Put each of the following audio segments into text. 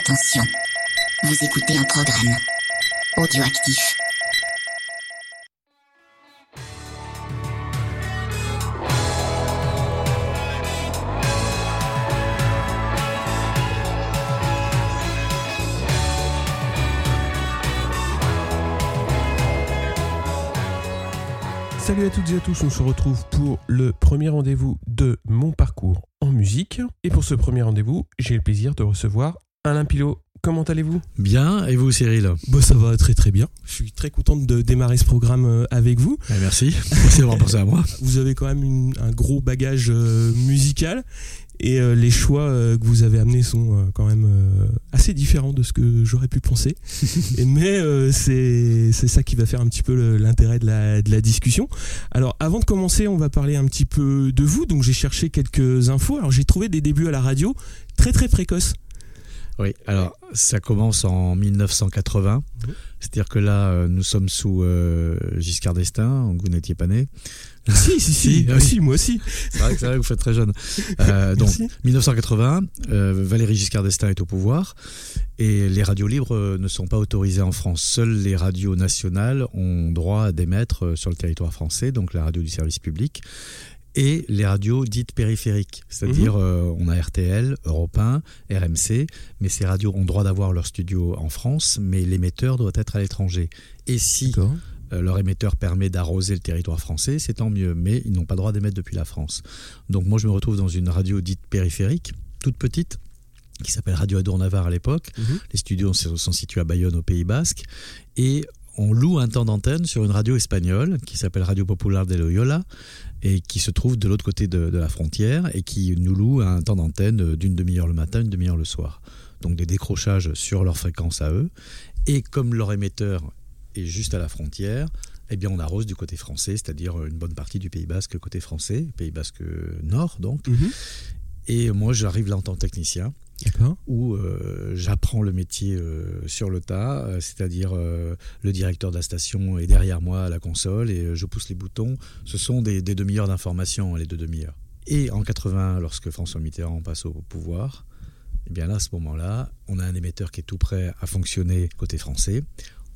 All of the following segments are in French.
Attention, vous écoutez un programme audioactif. Salut à toutes et à tous, on se retrouve pour le premier rendez-vous de mon parcours en musique. Et pour ce premier rendez-vous, j'ai le plaisir de recevoir Alain Pilot. Comment allez-vous? Bien, et vous Cyril? Bah ça va très très bien. Je suis très contente de démarrer ce programme euh, avec vous. Eh, Merci, c'est vraiment pensé à moi. Vous avez quand même une- un gros bagage euh, musical et euh, les choix euh, que vous avez amenés sont quand même assez différents de ce que j'aurais pu penser. Et- mais c'est c'est ça qui va faire un petit peu l'intérêt de la, de la discussion. Alors avant de commencer, on va parler un petit peu de vous. Donc j'ai cherché quelques infos. Alors j'ai trouvé des débuts à la radio très très précoces. Oui, alors ça commence en 1980, Mhm. c'est-à-dire que là, euh, nous sommes sous euh, Giscard d'Estaing, vous n'étiez pas né. si, si, si, Ah, moi aussi. C'est vrai, que- c'est vrai que vous faites très jeune. Euh, donc, Merci. 1980, euh, Valéry Giscard d'Estaing est au pouvoir et les radios libres ne sont pas autorisées en France. Seules les radios nationales ont droit à d'émettre sur le territoire français, donc la radio du service public et les radios dites périphériques, c'est-à-dire euh, on a RTL, Europe 1, RMC, mais ces radios ont droit d'avoir leur studio en France, mais l'émetteur doit être à l'étranger. Et si euh, leur émetteur permet d'arroser le territoire français, c'est tant mieux, mais ils n'ont pas le droit d'émettre depuis la France. Donc moi je me retrouve dans une radio dite périphérique, toute petite, qui s'appelle Radio Adour-Navarre à l'époque. Mhm. Les studios sont situés à Bayonne au Pays Basque. Et on loue un temps d'antenne sur une radio espagnole qui s'appelle Radio Popular de Loyola et qui se trouve de l'autre côté de, de la frontière et qui nous loue un temps d'antenne d'une demi-heure le matin, une demi-heure le soir. Donc des décrochages sur leur fréquence à eux. Et comme leur émetteur est juste à la frontière, eh bien on arrose du côté français, c'est-à-dire une bonne partie du Pays Basque côté français, Pays Basque Nord donc. Mhm. Et moi j'arrive là en tant que technicien. Où euh, j'apprends le métier euh, sur le tas, euh, c'est-à-dire le directeur de la station est derrière moi à la console et je pousse les boutons. Ce sont des, des demi-heures d'information, hein, les deux demi-heures. Et en 80, lorsque François Mitterrand passe au pouvoir, eh bien là, à ce moment-là, on a un émetteur qui est tout prêt à fonctionner côté français.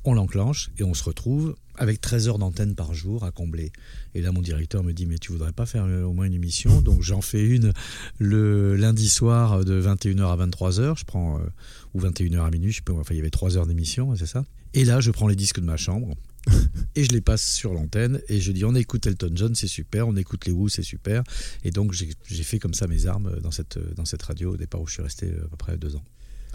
On l'enclenche et on se retrouve avec 13 heures d'antenne par jour à combler. Et là, mon directeur me dit, mais tu voudrais pas faire euh, au moins une émission? Donc j'en fais une le lundi soir de 21h à 23h. Je prends, euh, ou 21h à minuit, je sais pas, enfin il y avait 3 heures d'émission, c'est ça. Et là, je prends les disques de ma chambre. Et je les passe sur l'antenne et je dis on écoute Elton John, c'est super, on écoute les Who, c'est super. Et donc j'ai fait comme ça mes armes dans cette, dans cette radio au départ où je suis resté euh, à peu près deux ans.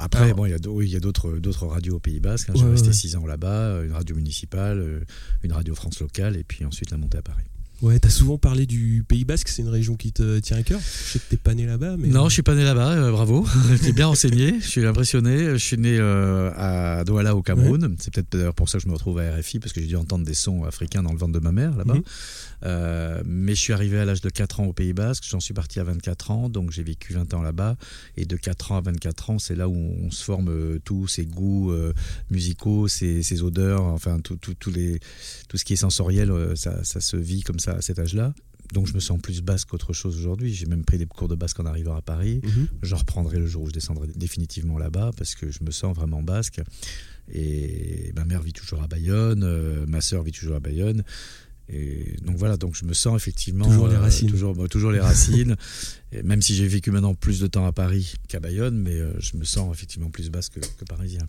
Après, Alors- bon, il y a oui, d'autres radios au Pays Basque. hein. J'ai Ouais, resté ouais. six ans là-bas, euh, une radio municipale, euh, une radio France locale, et puis ensuite la montée à Paris. Ouais, t'as souvent parlé du Pays Basque, c'est une région qui te tient à cœur. Je sais que t'es pas né là-bas, mais. Non, je suis pas né là-bas, euh, bravo. J'étais bien renseigné, je suis impressionné. Je suis né euh, à Douala au Cameroun. C'est peut-être d'ailleurs pour ça que je me retrouve à RFI, parce que j'ai dû entendre des sons africains dans le ventre de ma mère là-bas. Mhm. Euh, mais je suis arrivé à l'âge de 4 ans au Pays Basque, j'en suis parti à 24 ans, donc j'ai vécu 20 ans là-bas. Et de 4 ans à 24 ans, c'est là où on se forme euh, tous ses goûts euh, musicaux, ses, ses odeurs, enfin tout, tout, tout les, tout ce qui est sensoriel, euh, ça, ça se vit comme ça à cet âge-là. Donc je me sens plus basque qu'autre chose aujourd'hui. J'ai même pris des cours de basque en arrivant à Paris. Mhm. Je reprendrai le jour où je descendrai définitivement là-bas parce que je me sens vraiment basque. Et ma mère vit toujours à Bayonne, euh, ma sœur vit toujours à Bayonne. Et donc voilà, donc je me sens effectivement Toujours les racines. toujours, bah, toujours les racines. Et même si j'ai vécu maintenant plus de temps à Paris qu'à Bayonne, mais euh, je me sens effectivement plus basque que, que parisien.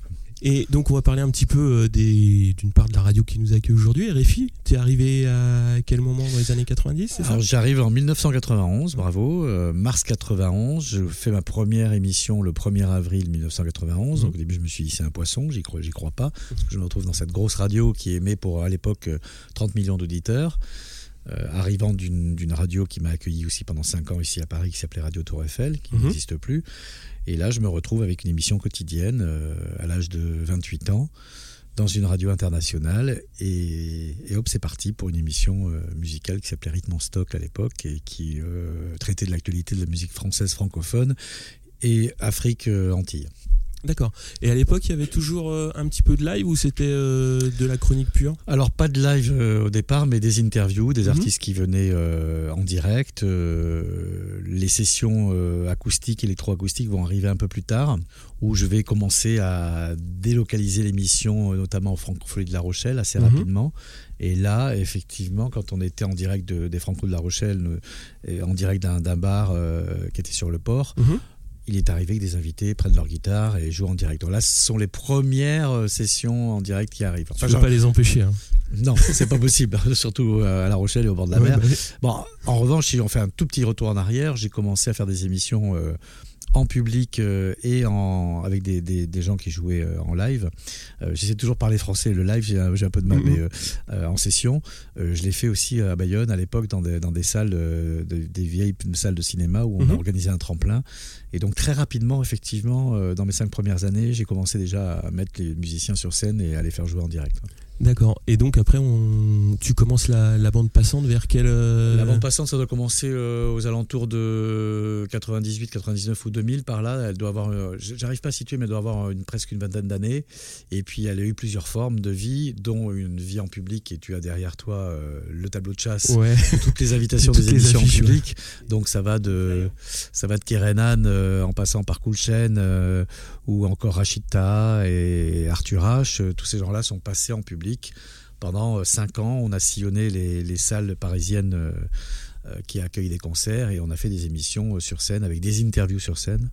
Et donc, on va parler un petit peu euh, des- d'une part de la radio qui nous accueille aujourd'hui, RFI. T'es arrivé à quel moment dans les années 90, c'est ça? Alors j'arrive en 1991, bravo, euh, mars 91, je fais ma première émission le 1er avril 1991. Donc au début je me suis dit c'est un poisson, j'y crois, j'y crois pas, parce que je me retrouve dans cette grosse radio qui émet pour à l'époque euh, 30 millions d'auditeurs. euh, arrivant d'une d'une radio qui m'a accueilli aussi pendant 5 ans ici à Paris, qui s'appelait Radio Tour Eiffel, qui Mhm. n'existe plus. Et là, je me retrouve avec une émission quotidienne euh, à l'âge de 28 ans dans une radio internationale. Et, hop, c'est parti pour une émission euh, musicale qui s'appelait Rythme en stock à l'époque et qui euh, traitait de l'actualité de la musique française francophone et Afrique euh, Antilles. D'accord. Et à l'époque, il y avait toujours euh, un petit peu de live ou c'était euh, de la chronique pure? Alors pas de live euh, au départ, mais des interviews, des Mhm. artistes qui venaient en direct. Les sessions acoustiques, électroacoustiques vont arriver un peu plus tard, où je vais commencer à délocaliser l'émission, notamment en francophonie de La Rochelle, assez Mhm. rapidement. Et là, effectivement, quand on était en direct de- des Franco de La Rochelle, en direct d'un bar euh, qui était sur le port, Mhm. Il est arrivé que des invités prennent leur guitare et jouent en direct. Donc là, ce sont les premières euh, sessions en direct qui arrivent. Tu Enfin, peux genre- pas les empêcher. Hein. non, c'est pas possible, surtout euh, à La Rochelle et au bord de la Ouais, mer. bah. Bon, en revanche, si on fait un tout petit retour en arrière, j'ai commencé à faire des émissions euh, en public euh, et en, avec des, des- des gens qui jouaient euh, en live. Euh, J'essaie toujours de parler français. Le live, j'ai un, peu de mal, Mhm. mais en session, je l'ai fait aussi à Bayonne à l'époque dans des, dans des salles, de- des vieilles salles de cinéma où on Mhm. a organisé un tremplin. Et donc très rapidement, effectivement, dans mes cinq premières années, j'ai commencé déjà à mettre les musiciens sur scène et à les faire jouer en direct. D'accord. Et donc après, on... tu commences la, la bande passante vers quelle euh, La bande passante, ça doit commencer euh, aux alentours de 98, 99 ou 2000 par là. Elle doit avoir, euh, j'arrive pas à situer, mais elle doit avoir une, presque une vingtaine d'années. Et puis elle a eu plusieurs formes de vie, dont une vie en public. Et tu as derrière toi euh, le tableau de chasse, Ouais. toutes les invitations Toutes des émissions en public. Donc ça va de, ça va de Kerenan euh, en passant par euh, ou encore Rachita et Arthur H. Euh, Tous ces gens-là sont passés en public. Pendant euh, cinq ans, on a sillonné les, les salles parisiennes euh, qui accueillent des concerts et on a fait des émissions sur scène avec des interviews sur scène.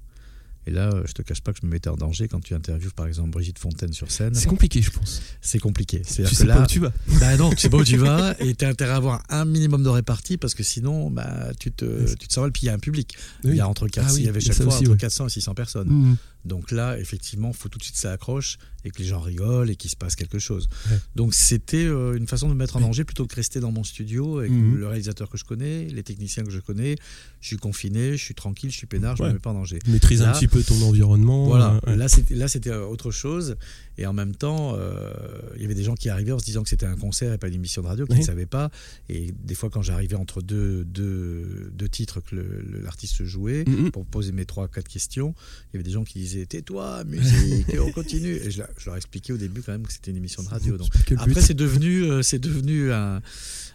Et là, je te cache pas que je me mettais en danger quand tu interviews par exemple Brigitte Fontaine sur scène. C'est compliqué, je pense. C'est compliqué. Tu sais que pas là, où tu vas. bah non, tu sais pas où tu vas et tu as intérêt à avoir un minimum de répartie parce que sinon, bah, tu te, tu te sens mal. Puis il y a un public. Il y a entre 400, Ah oui, il y avait chaque fois aussi, entre ouais. 400 et 600 personnes. Mhm. Donc là, effectivement, faut tout de suite que ça accroche et que les gens rigolent et qu'il se passe quelque chose. Ouais. Donc c'était euh, une façon de me mettre en danger plutôt que rester dans mon studio avec Mhm. le réalisateur que je connais, les techniciens que je connais. Je suis confiné, je suis tranquille, je suis peinard, je Ouais. me mets pas en danger. Maîtrise un petit peu ton environnement. Voilà, euh, ouais. là c'était là c'était euh, autre chose et en même temps euh, il y avait des gens qui arrivaient en se disant que c'était un concert et pas une émission de radio qui Oui. ne savaient pas et des fois quand j'arrivais entre deux, deux, deux titres que l'artiste jouait Mhm. pour poser mes trois quatre questions il y avait des gens qui disaient tais-toi musique et on continue et je, leur- je leur expliquais au début quand même que c'était une émission de radio donc après c'est devenu euh, c'est devenu un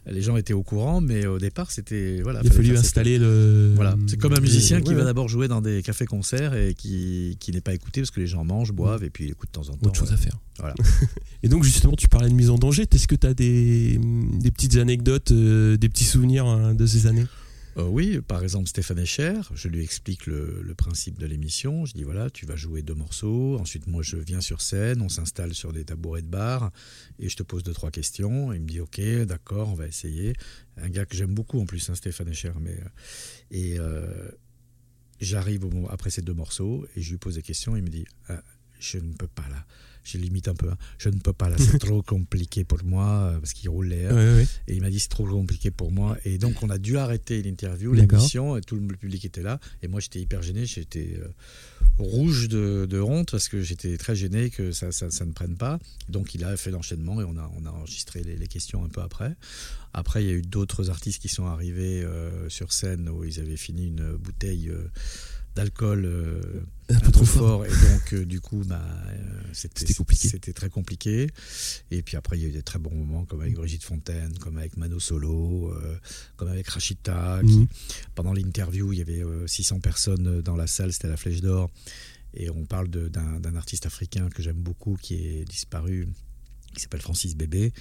les gens étaient au courant mais au départ c'était voilà Il a fallu installer le. voilà, c'est comme un musicien qui Ouais, va ouais. d'abord jouer dans des cafés-concerts et qui, qui n'est pas écouté parce que les gens mangent, boivent et puis il écoute de temps en temps. autre chose à faire. Voilà. Et donc justement, tu parlais de mise en danger. Est-ce que tu as des, des petites anecdotes, euh, des petits souvenirs hein, de ces années? Euh, oui, par exemple Stéphane Echer, je lui explique le, le principe de l'émission. Je dis voilà, tu vas jouer deux morceaux. Ensuite, moi, je viens sur scène, on s'installe sur des tabourets de bar et je te pose deux trois questions. Il me dit ok, d'accord, on va essayer. Un gars que j'aime beaucoup en plus, hein, Stéphane Echer. Mais euh, et euh, j'arrive après ces deux morceaux et je lui pose des questions. Il me dit Ah, je ne peux pas là. Je limite un peu. hein. Je ne peux pas là. C'est trop compliqué pour moi euh, parce qu'il roule l'air. Ouais, ouais. Et il m'a dit c'est trop compliqué pour moi. Et donc on a dû arrêter l'interview, l'émission, et tout le public était là. Et moi j'étais hyper gêné, j'étais euh, rouge de, de honte parce que j'étais très gêné que ça, ça, ça ne prenne pas. Donc il a fait l'enchaînement et on a, on a enregistré les, les questions un peu après. Après il y a eu d'autres artistes qui sont arrivés euh, sur scène où ils avaient fini une bouteille. euh, d'alcool euh, Un peu trop fort. et donc euh, du coup bah, euh, c'était compliqué. c'était très compliqué et puis après il y a eu des très bons moments comme avec Brigitte Fontaine comme avec Mano Solo comme avec Rachita qui Mhm. pendant l'interview il y avait euh, 600 personnes dans la salle c'était la Flèche d'Or et on parle d'un artiste africain que j'aime beaucoup qui est disparu qui s'appelle Francis Bébé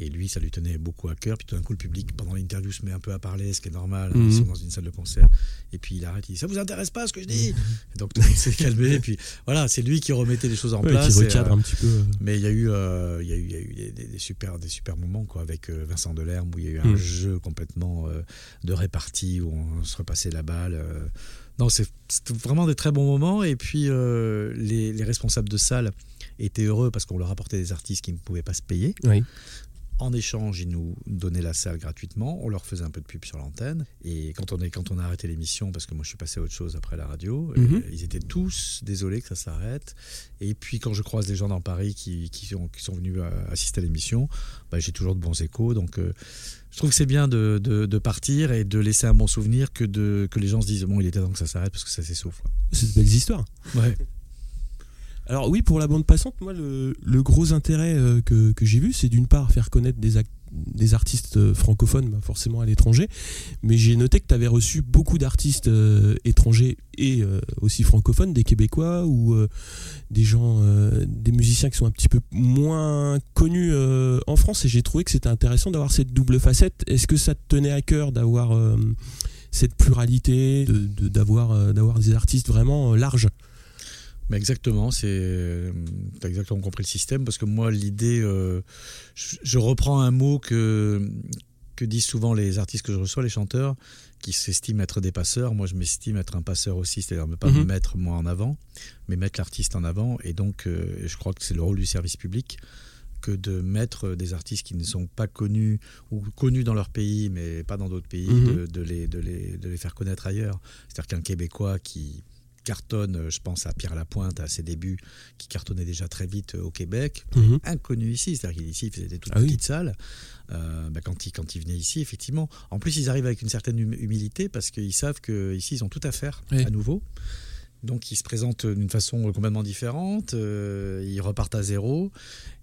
et lui, ça lui tenait beaucoup à cœur. Puis tout d'un coup, le public, pendant l'interview, se met un peu à parler, ce qui est normal. Mhm. Ils sont dans une salle de concert. Et puis il arrête, il dit Ça vous intéresse pas ce que je dis Et Donc tout le monde s'est calmé. Et puis voilà, c'est lui qui remettait les choses en Ouais, place. qui et, recadre euh, un petit peu. mais il y a eu, euh, il y a eu, il y a eu des, des- des super, des super moments quoi, avec euh, Vincent Delerme où il y a eu un Mm. jeu complètement euh, de répartie où on se repassait la balle. Non, c'est vraiment des très bons moments. Et puis euh, les, les responsables de salle étaient heureux parce qu'on leur apportait des artistes qui ne pouvaient pas se payer. Oui. En échange, ils nous donnaient la salle gratuitement. On leur faisait un peu de pub sur l'antenne. Et quand on, est, quand on a arrêté l'émission, parce que moi je suis passé à autre chose après la radio, Mhm. ils étaient tous désolés que ça s'arrête. Et puis quand je croise des gens dans Paris qui, qui, sont, qui sont venus euh, assister à l'émission, bah, j'ai toujours de bons échos. Donc euh, je trouve que c'est bien de, de- de partir et de laisser un bon souvenir que, de, que les gens se disent bon, il était temps que ça s'arrête parce que ça s'essouffle. C'est de belles histoires. Ouais. Alors oui, pour la bande passante, moi, le, gros intérêt euh, que, j'ai vu, c'est d'une part faire connaître des, artistes euh, francophones, bah, forcément à l'étranger, mais j'ai noté que tu avais reçu beaucoup d'artistes euh, étrangers et aussi francophones, des Québécois ou des gens, des musiciens qui sont un petit peu moins connus en France, et j'ai trouvé que c'était intéressant d'avoir cette double facette. Est-ce que ça te tenait à cœur d'avoir cette pluralité, de- de- d'avoir d'avoir des artistes vraiment larges? Mais exactement, c'est as exactement compris le système parce que moi l'idée, euh, je, je reprends un mot que que disent souvent les artistes que je reçois, les chanteurs, qui s'estiment être des passeurs. Moi, je m'estime être un passeur aussi, c'est-à-dire ne pas me Mhm. mettre moi en avant, mais mettre l'artiste en avant. Et donc, euh, je crois que c'est le rôle du service public que de mettre des artistes qui ne sont pas connus ou connus dans leur pays, mais pas dans d'autres pays, Mhm. de, de les, de, les, de les faire connaître ailleurs. C'est-à-dire qu'un Québécois qui cartonne, euh, je pense à Pierre Lapointe à ses débuts, qui cartonnait déjà très vite euh, au Québec, Mhm. inconnu ici, c'est-à-dire qu'il ici il faisait des toutes Ah oui. petites salles. Euh, bah, quand, il, quand il venait ici, effectivement. En plus, ils arrivent avec une certaine hum- humilité parce qu'ils savent qu'ici, ils ont tout à faire Oui. à nouveau. Donc, ils se présentent d'une façon complètement différente, euh, ils repartent à zéro.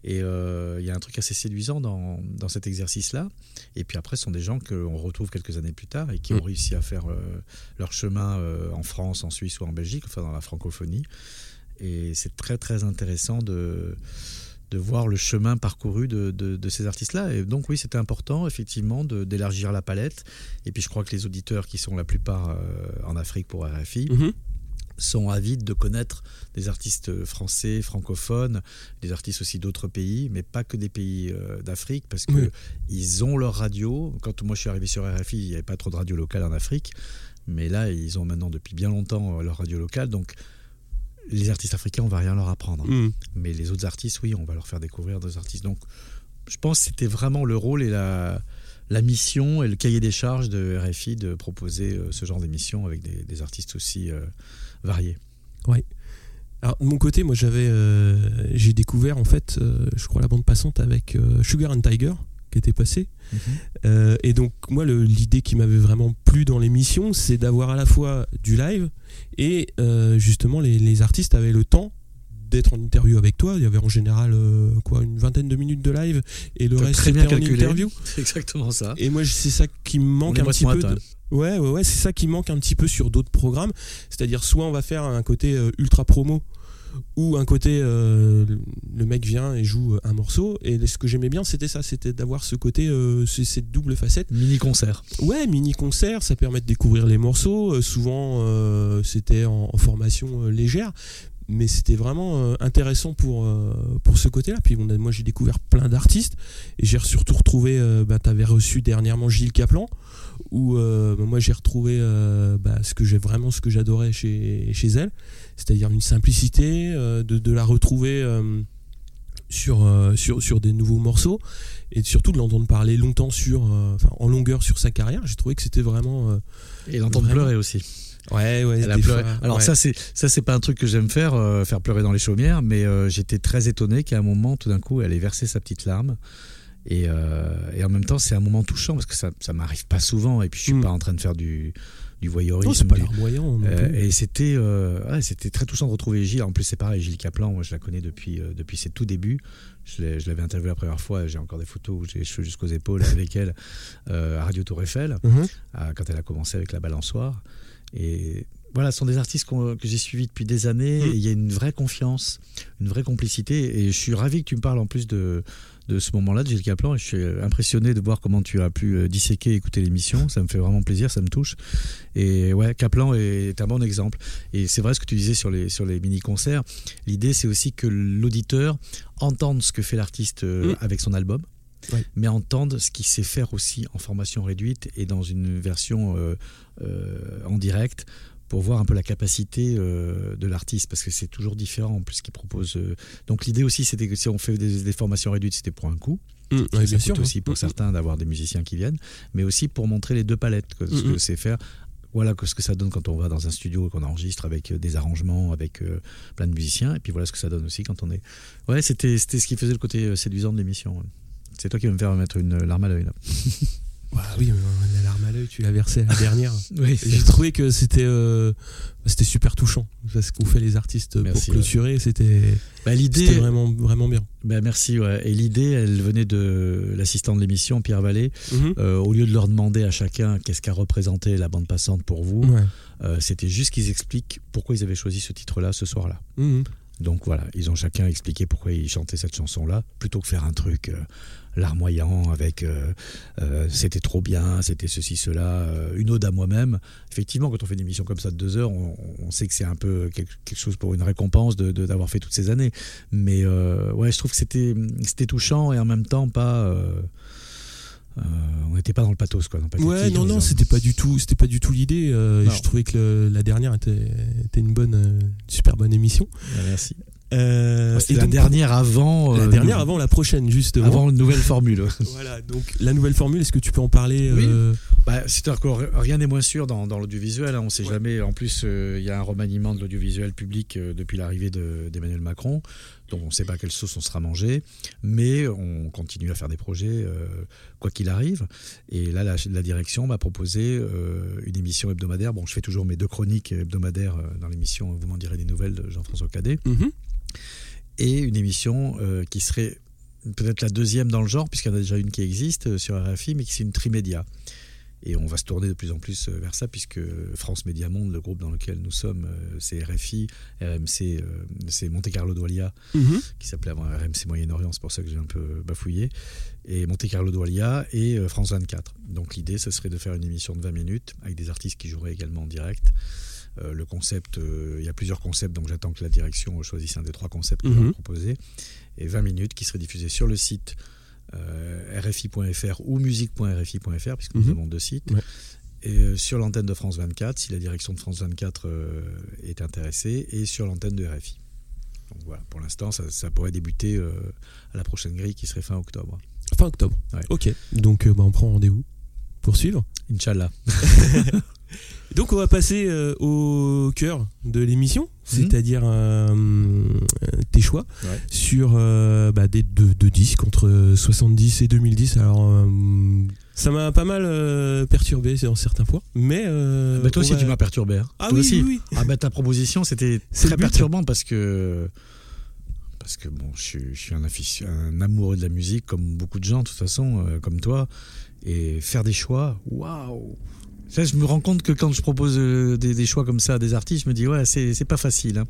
Et euh, il y a un truc assez séduisant dans, dans cet exercice-là. Et puis après, ce sont des gens qu'on retrouve quelques années plus tard et qui Mm. ont réussi à faire euh, leur chemin euh, en France, en Suisse ou en Belgique, enfin dans la francophonie. Et c'est très très intéressant de, de voir le chemin parcouru de, de- de ces artistes-là. Et donc oui, c'était important effectivement d'élargir la palette. Et puis je crois que les auditeurs qui sont la plupart euh, en Afrique pour RFI Mhm. Sont avides de connaître des artistes français, francophones, des artistes aussi d'autres pays, mais pas que des pays euh, d'Afrique, parce que Oui. ils ont leur radio. Quand moi je suis arrivé sur RFI, il n'y avait pas trop de radio locale en Afrique, mais là ils ont maintenant depuis bien longtemps euh, leur radio locale, donc les artistes africains, on va rien leur apprendre. Mhm. Mais les autres artistes, oui, on va leur faire découvrir d'autres artistes. Donc, je pense que c'était vraiment le rôle et la, la mission et le cahier des charges de RFI de proposer euh, ce genre d'émission avec des, des artistes aussi euh, variés. Alors de mon côté, moi j'avais, euh, j'ai découvert en fait, euh, je crois la bande passante avec Sugar and Tiger qui était passé. Euh, et donc moi le- l'idée qui m'avait vraiment plu dans l'émission, c'est d'avoir à la fois du live et justement les, les artistes avaient le temps d'être en interview avec toi. Il y avait en général euh, quoi une vingtaine de minutes de live et le reste c'était en interview. C'est exactement ça. Et moi, c'est ça qui me manque un petit peu. de- Ouais, ouais, ouais, c'est ça qui manque un petit peu sur d'autres programmes. C'est-à-dire, soit on va faire un côté euh, ultra promo, ou un côté, euh, le mec vient et joue un morceau. Et ce que j'aimais bien, c'était ça, c'était d'avoir ce côté, euh, ce- cette double facette. Mini concert. Ouais, mini concert, ça permet de découvrir les morceaux. Euh, souvent, c'était en, en formation légère. Mais c'était vraiment euh, intéressant pour, euh, pour ce côté-là. Puis on a- moi, j'ai découvert plein d'artistes. Et j'ai surtout retrouvé, euh, bah, tu avais reçu dernièrement Gilles Caplan, où euh, bah, moi, j'ai retrouvé euh, bah, ce que j'ai vraiment ce que j'adorais chez, chez elle. C'est-à-dire une simplicité, euh, de, de la retrouver sur, sur, sur des nouveaux morceaux. Et surtout de l'entendre parler longtemps sur, en longueur sur sa carrière. J'ai trouvé que c'était vraiment. Et l'entendre pleurer aussi. Ouais, ouais, Elle a pleuré. fois, Alors ouais. ça c'est ça c'est pas un truc que j'aime faire, euh, faire pleurer dans les chaumières, mais euh, j'étais très étonné qu'à un moment, tout d'un coup, elle ait versé sa petite larme. Et, euh, et en même temps, c'est un moment touchant parce que ça, ça m'arrive pas souvent. Et puis je suis Mm. pas en train de faire du, du voyeurisme. Non, c'est pas du- larmoyant. et c'était ouais, c'était très touchant de retrouver Gilles. En plus, c'est pareil, Gilles Caplan, moi je la connais depuis, depuis ses tout débuts. Je l'avais interviewé la première fois, j'ai encore des photos où j'ai les cheveux jusqu'aux épaules avec elle euh, à Radio Tour Eiffel, Mhm. à- quand elle a commencé avec la balançoire. Et voilà, ce sont des artistes que j'ai suivis depuis des années. Mm. Et il y a une vraie confiance, une vraie complicité. Et je suis ravi que tu me parles en plus de, de ce moment-là de Gilles Caplan. Et je suis impressionné de voir comment tu as pu euh, disséquer, écouter l'émission. Ça me fait vraiment plaisir, ça me touche. Et ouais, Caplan est un bon exemple. Et c'est vrai ce que tu disais sur les, sur les mini-concerts. L'idée, c'est aussi que l'auditeur entende ce que fait l'artiste euh, Mm. avec son album. Mais entende ce qu'il sait faire aussi en formation réduite et dans une version euh, euh, en direct pour voir un peu la capacité euh, de l'artiste parce que c'est toujours différent en plus ce qu'il propose. Donc l'idée aussi c'était que si on fait des, des formations réduites c'était pour un coup, Mm, ça ouais, bien coûte sûr. aussi pour Mm, certains d'avoir des musiciens qui viennent, mais aussi pour montrer les deux palettes, que, ce Mm, que mm. c'est faire. Voilà ce que ça donne quand on va dans un studio, qu'on enregistre avec des arrangements, avec euh, plein de musiciens, et puis voilà ce que ça donne aussi quand on est. Ouais, c'était ce qui faisait le côté séduisant de l'émission. C'est toi qui vas me faire mettre une larme à l'œil là. Bah oui, mais la larme à l'œil, tu l'as versée la dernière. Oui, J'ai trouvé que c'était euh, c'était super touchant. Parce qu'on fait les artistes Merci, pour clôturer, c'était bah, c'était l'idée. vraiment, vraiment bien. Bah, merci. Ouais. Et l'idée, elle venait de l'assistant de l'émission, Pierre Vallée. Mhm. Euh, au lieu de leur demander à chacun qu'est-ce qu'a représenté la bande passante pour vous, Ouais. euh, c'était juste qu'ils expliquent pourquoi ils avaient choisi ce titre-là ce soir-là. Mhm. Donc voilà, ils ont chacun expliqué pourquoi ils chantaient cette chanson-là, plutôt que faire un truc euh, larmoyant avec euh, euh, c'était trop bien, c'était ceci, cela, euh, une ode à moi-même. Effectivement, quand on fait une émission comme ça de deux heures, on, on sait que c'est un peu quelque, quelque chose pour une récompense de de- d'avoir fait toutes ces années. Mais ouais, je trouve que c'était c'était touchant et en même temps pas. euh, on n'était pas dans le pathos quoi. Dans le Ouais, non, non, c'était pas du tout, c'était pas du tout l'idée. euh, je trouvais que le- la dernière était, était une bonne, euh, super bonne émission. Ouais, Merci. Euh, C'était et la donc, dernière avant. la euh, dernière avant la prochaine, justement. avant une nouvelle formule. Voilà, donc la nouvelle formule, est-ce que tu peux en parler euh, Bah, c'est encore rien n'est moins sûr dans, dans l'audiovisuel. hein, on ne sait Ouais. jamais. En plus, euh, il y a un remaniement de l'audiovisuel public depuis l'arrivée de- d'Emmanuel Macron. Donc, on ne sait pas quelle sauce on sera mangé. Mais on continue à faire des projets, quoi qu'il arrive. Et là, la, la direction m'a proposé une émission hebdomadaire. Bon, je fais toujours mes deux chroniques hebdomadaires dans l'émission Vous m'en direz des nouvelles de Jean-François Cadet. mhm. Et une émission euh, qui serait peut-être la deuxième dans le genre, puisqu'il y en a déjà une qui existe euh, sur RFI, mais qui c'est une trimédia. Et on va se tourner de plus en plus euh, vers ça, puisque France Média Monde, le groupe dans lequel nous sommes, c'est RFI, RMC, c'est Monte Carlo Doualia, Mhm. qui s'appelait avant RMC Moyen-Orient, c'est pour ça que j'ai un peu bafouillé, et Monte Carlo Doualia et France 24. Donc l'idée, ce serait de faire une émission de 20 minutes, avec des artistes qui joueraient également en direct. Euh, le concept, euh, il y a plusieurs concepts, donc j'attends que la direction choisisse un des trois concepts qu'on Mhm. va proposer. Et 20 minutes qui seraient diffusées sur le site euh, rfi.fr ou musique.rfi.fr, puisque nous Mhm. avons deux sites. Ouais. Et euh, sur l'antenne de France 24, si la direction de France 24 euh, est intéressée, et sur l'antenne de RFI. Donc voilà, pour l'instant, ça, ça pourrait débuter euh, à la prochaine grille qui serait fin octobre. Fin octobre. Ouais. Ok, donc euh, bah, on prend rendez-vous pour suivre. Inch'Allah. Donc on va passer euh, au cœur de l'émission, c'est-à-dire euh, euh, tes choix Ouais. sur euh, bah, des deux, deux disques entre 70 et 2010. Alors ça m'a pas mal perturbé dans certains fois, mais euh, Bah, toi aussi, va- tu m'as perturbé. hein. Ah Toi oui, aussi. oui, oui. Ah bah ta proposition c'était très perturbant parce que parce que bon je suis, je suis un, amoureux de la musique comme beaucoup de gens de toute façon euh, comme toi et faire des choix waouh ça je me rends compte que quand je propose euh, des, des choix comme ça à des artistes je me dis ouais c'est pas facile hein.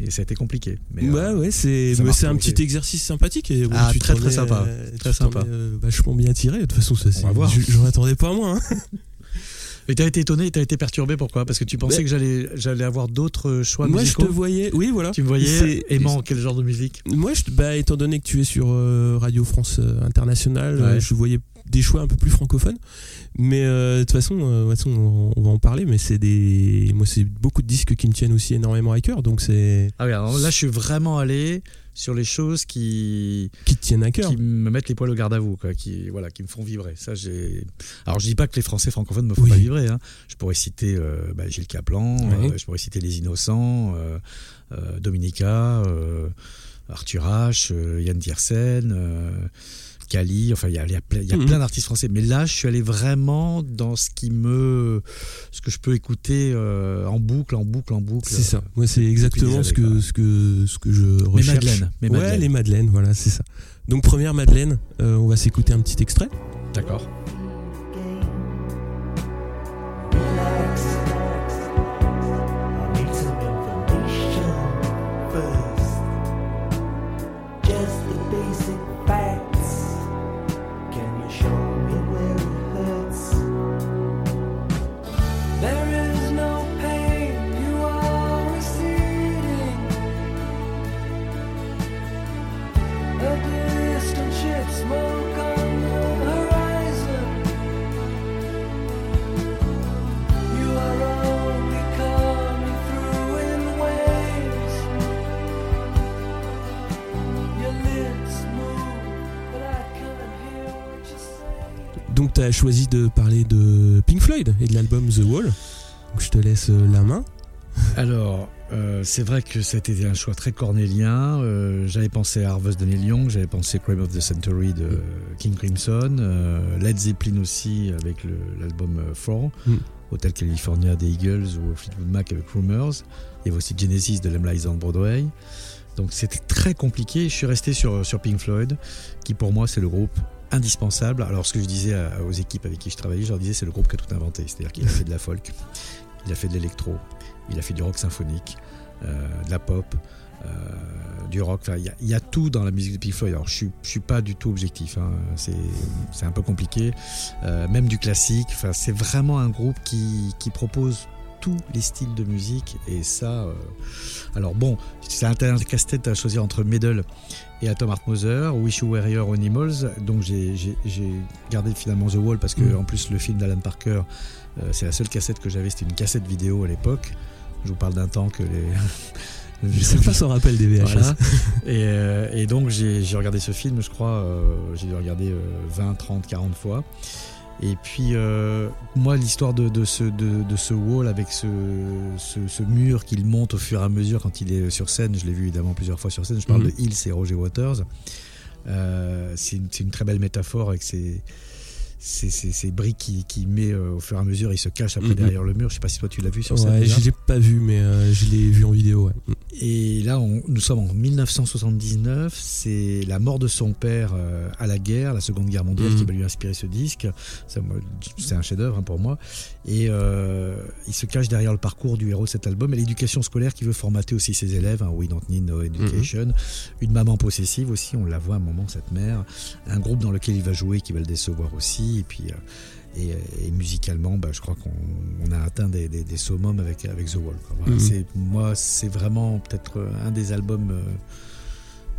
et ça a été compliqué mais Ouais, euh, ouais, c'est un petit exercice sympathique. Et, bon, Ah, tu très, très sympa. tu Très sympa. euh, vachement bien tiré. De toute façon, ça, je- j'en attendais pas moins. hein. mais t'as été étonné t'as été perturbé pourquoi? Parce que tu pensais que j'allais j'allais avoir d'autres choix Moi, je musicaux? te voyais. Oui, voilà. tu me voyais aimant quel genre de musique? Moi, je, bah, étant donné que tu es sur euh, Radio France Internationale, Ouais. je voyais des choix un peu plus francophones. Mais euh, de toute façon, euh, de toute façon, on, on va en parler. Mais c'est des, moi, c'est beaucoup de disques qui me tiennent aussi énormément à cœur. Donc c'est ah oui alors là je suis vraiment allé sur les choses qui qui te tiennent à cœur. qui me mettent les poils au garde à vous, quoi, qui voilà, qui me font vibrer. Ça, j'ai. Alors, je dis pas que les Français francophones me font Oui. pas vibrer. hein. Je pourrais citer euh, bah, Gilles Caplan, euh, je pourrais citer Les Innocents, euh, euh, Dominica, euh, Arthur H, euh, Yann Tiersen. Euh, Cali, enfin il y a, il y a plein, il y a Mhm. plein d'artistes français, mais là je suis allé vraiment dans ce qui me, ce que je peux écouter euh, en boucle, en boucle, en boucle. C'est ça. Moi, c'est exactement ce que, ce que ce que je recherche. Madeleines, mes ouais, Madeleines. les Madeleines. Voilà, c'est ça. Donc première Madeleine, euh, on va s'écouter un petit extrait. D'accord. As choisi de parler de Pink Floyd et de l'album The Wall. Donc je te laisse euh, la main. Alors, euh, c'est vrai que c'était un choix très cornélien. Euh, j'avais pensé à Harvest de Neil Young, j'avais pensé Crime of the Century de King Crimson, euh, Led Zeppelin aussi avec le- l'album euh, Four, Mm. Hotel California des Eagles ou Fleetwood Mac avec Rumors. Il y avait aussi Genesis de Lem Lies on Broadway. Donc c'était très compliqué. Je suis resté sur, sur Pink Floyd, qui pour moi c'est le groupe indispensable. Alors ce que je disais aux équipes avec qui je travaillais, je leur disais c'est le groupe qui a tout inventé. C'est-à-dire qu'il a fait de la folk, il a fait de l'électro, il a fait du rock symphonique, euh, de la pop, euh, du rock. Il y, a- tout dans la musique de Pink Floyd. Alors, je je suis pas du tout objectif. hein. C'est, c'est un peu compliqué. Euh, même du classique. Enfin, c'est vraiment un groupe qui, qui propose tous les styles de musique. Et ça. euh, Alors, bon, c'est un casse-tête à choisir entre Medal et Atom Heart Mother, Wish You Were Here Animals. Donc, j'ai, gardé finalement The Wall parce que, Mm. en plus, le film d'Alan Parker, euh, c'est la seule cassette que j'avais. C'était une cassette vidéo à l'époque. Je vous parle d'un temps que les. Certains s'en rappellent des VHS. Voilà. Et, euh, et donc j'ai regardé ce film, je crois, euh, j'ai dû regarder euh, 20, 30, 40 fois. Et puis euh, moi l'histoire de, de ce, de, de ce wall avec ce, ce, ce mur qu'il monte au fur et à mesure quand il est sur scène, je l'ai vu évidemment plusieurs fois sur scène, je parle Mhm. de Hills et Roger Waters. Euh, c'est une, c'est une très belle métaphore avec ces, ces, ces- ces briques qu'il qui met euh, au fur et à mesure, il se cache après Mhm. derrière le mur. Je sais pas si toi tu l'as vu sur scène. Ouais, je l'ai pas vu, mais euh, je l'ai vu en vidéo. Ouais. Et là, on- nous sommes en 1979. C'est la mort de son père euh, à la guerre, la Seconde Guerre mondiale, Mhm. qui va lui inspirer ce disque. C'est un chef-d'œuvre hein, pour moi. Et euh, il se cache derrière le parcours du héros de cet album et l'éducation scolaire qui veut formater aussi ses élèves. Hein, We don't need no education. Une maman possessive aussi, on la voit à un moment, cette mère. Un groupe dans lequel il va jouer qui va le décevoir aussi. Et puis. euh, et, et musicalement, bah, je crois qu'on on a atteint des, des, des summums avec, avec The Wall. Voilà, Mhm. moi, c'est vraiment peut-être euh, un des albums euh,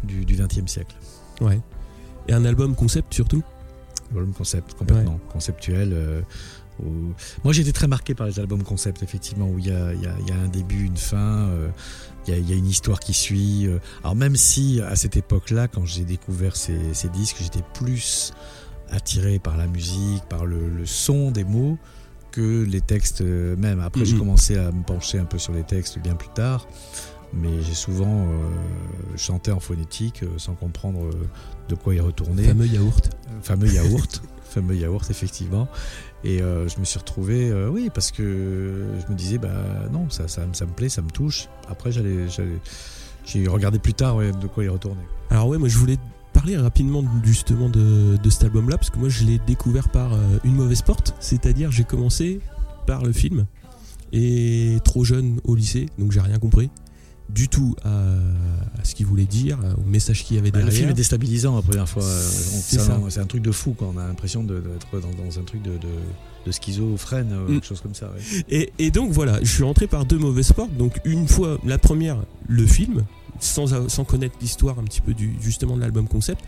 du, du 20e siècle. Ouais. Et un album concept surtout? L'album concept, complètement conceptuel. euh, Moi, j'ai été très marqué par les albums concept, effectivement, où il y a, y y un début, une fin, euh, il y, a, il y a une histoire qui suit. euh. Alors, même si à cette époque-là, quand j'ai découvert ces, ces disques, j'étais plus attiré par la musique, par le, le son des mots que les textes euh, même. Après, j'ai Mhm. commencé à me pencher un peu sur les textes bien plus tard. Mais j'ai souvent euh, chanté en phonétique euh, sans comprendre euh, de quoi y retourner Fameux yaourt. fameux yaourt, fameux yaourt effectivement. Et je me suis retrouvé, oui, parce que je me disais, bah non, ça, ça, ça me plaît, ça me touche. Après, j'allais, j'allais- j'ai regardé plus tard ouais, de quoi y retourner. Alors ouais, moi je voulais parler rapidement justement de, de cet album-là, parce que moi je l'ai découvert par euh, une mauvaise porte, c'est-à-dire j'ai commencé par le film, et trop jeune au lycée, donc j'ai rien compris du tout à, à ce qu'il voulait dire, au message qu'il y avait Bah, le derrière. film est déstabilisant la première fois. Euh, C'est un, un truc de fou quand on a l'impression d'être dans, dans un truc de, de, de schizophrène, euh, Mm. quelque chose comme ça. ouais. Et, et donc voilà, je suis rentré par deux mauvaises portes. Donc une fois, la première, le film, sans, sans connaître l'histoire un petit peu du, justement de l'album concept,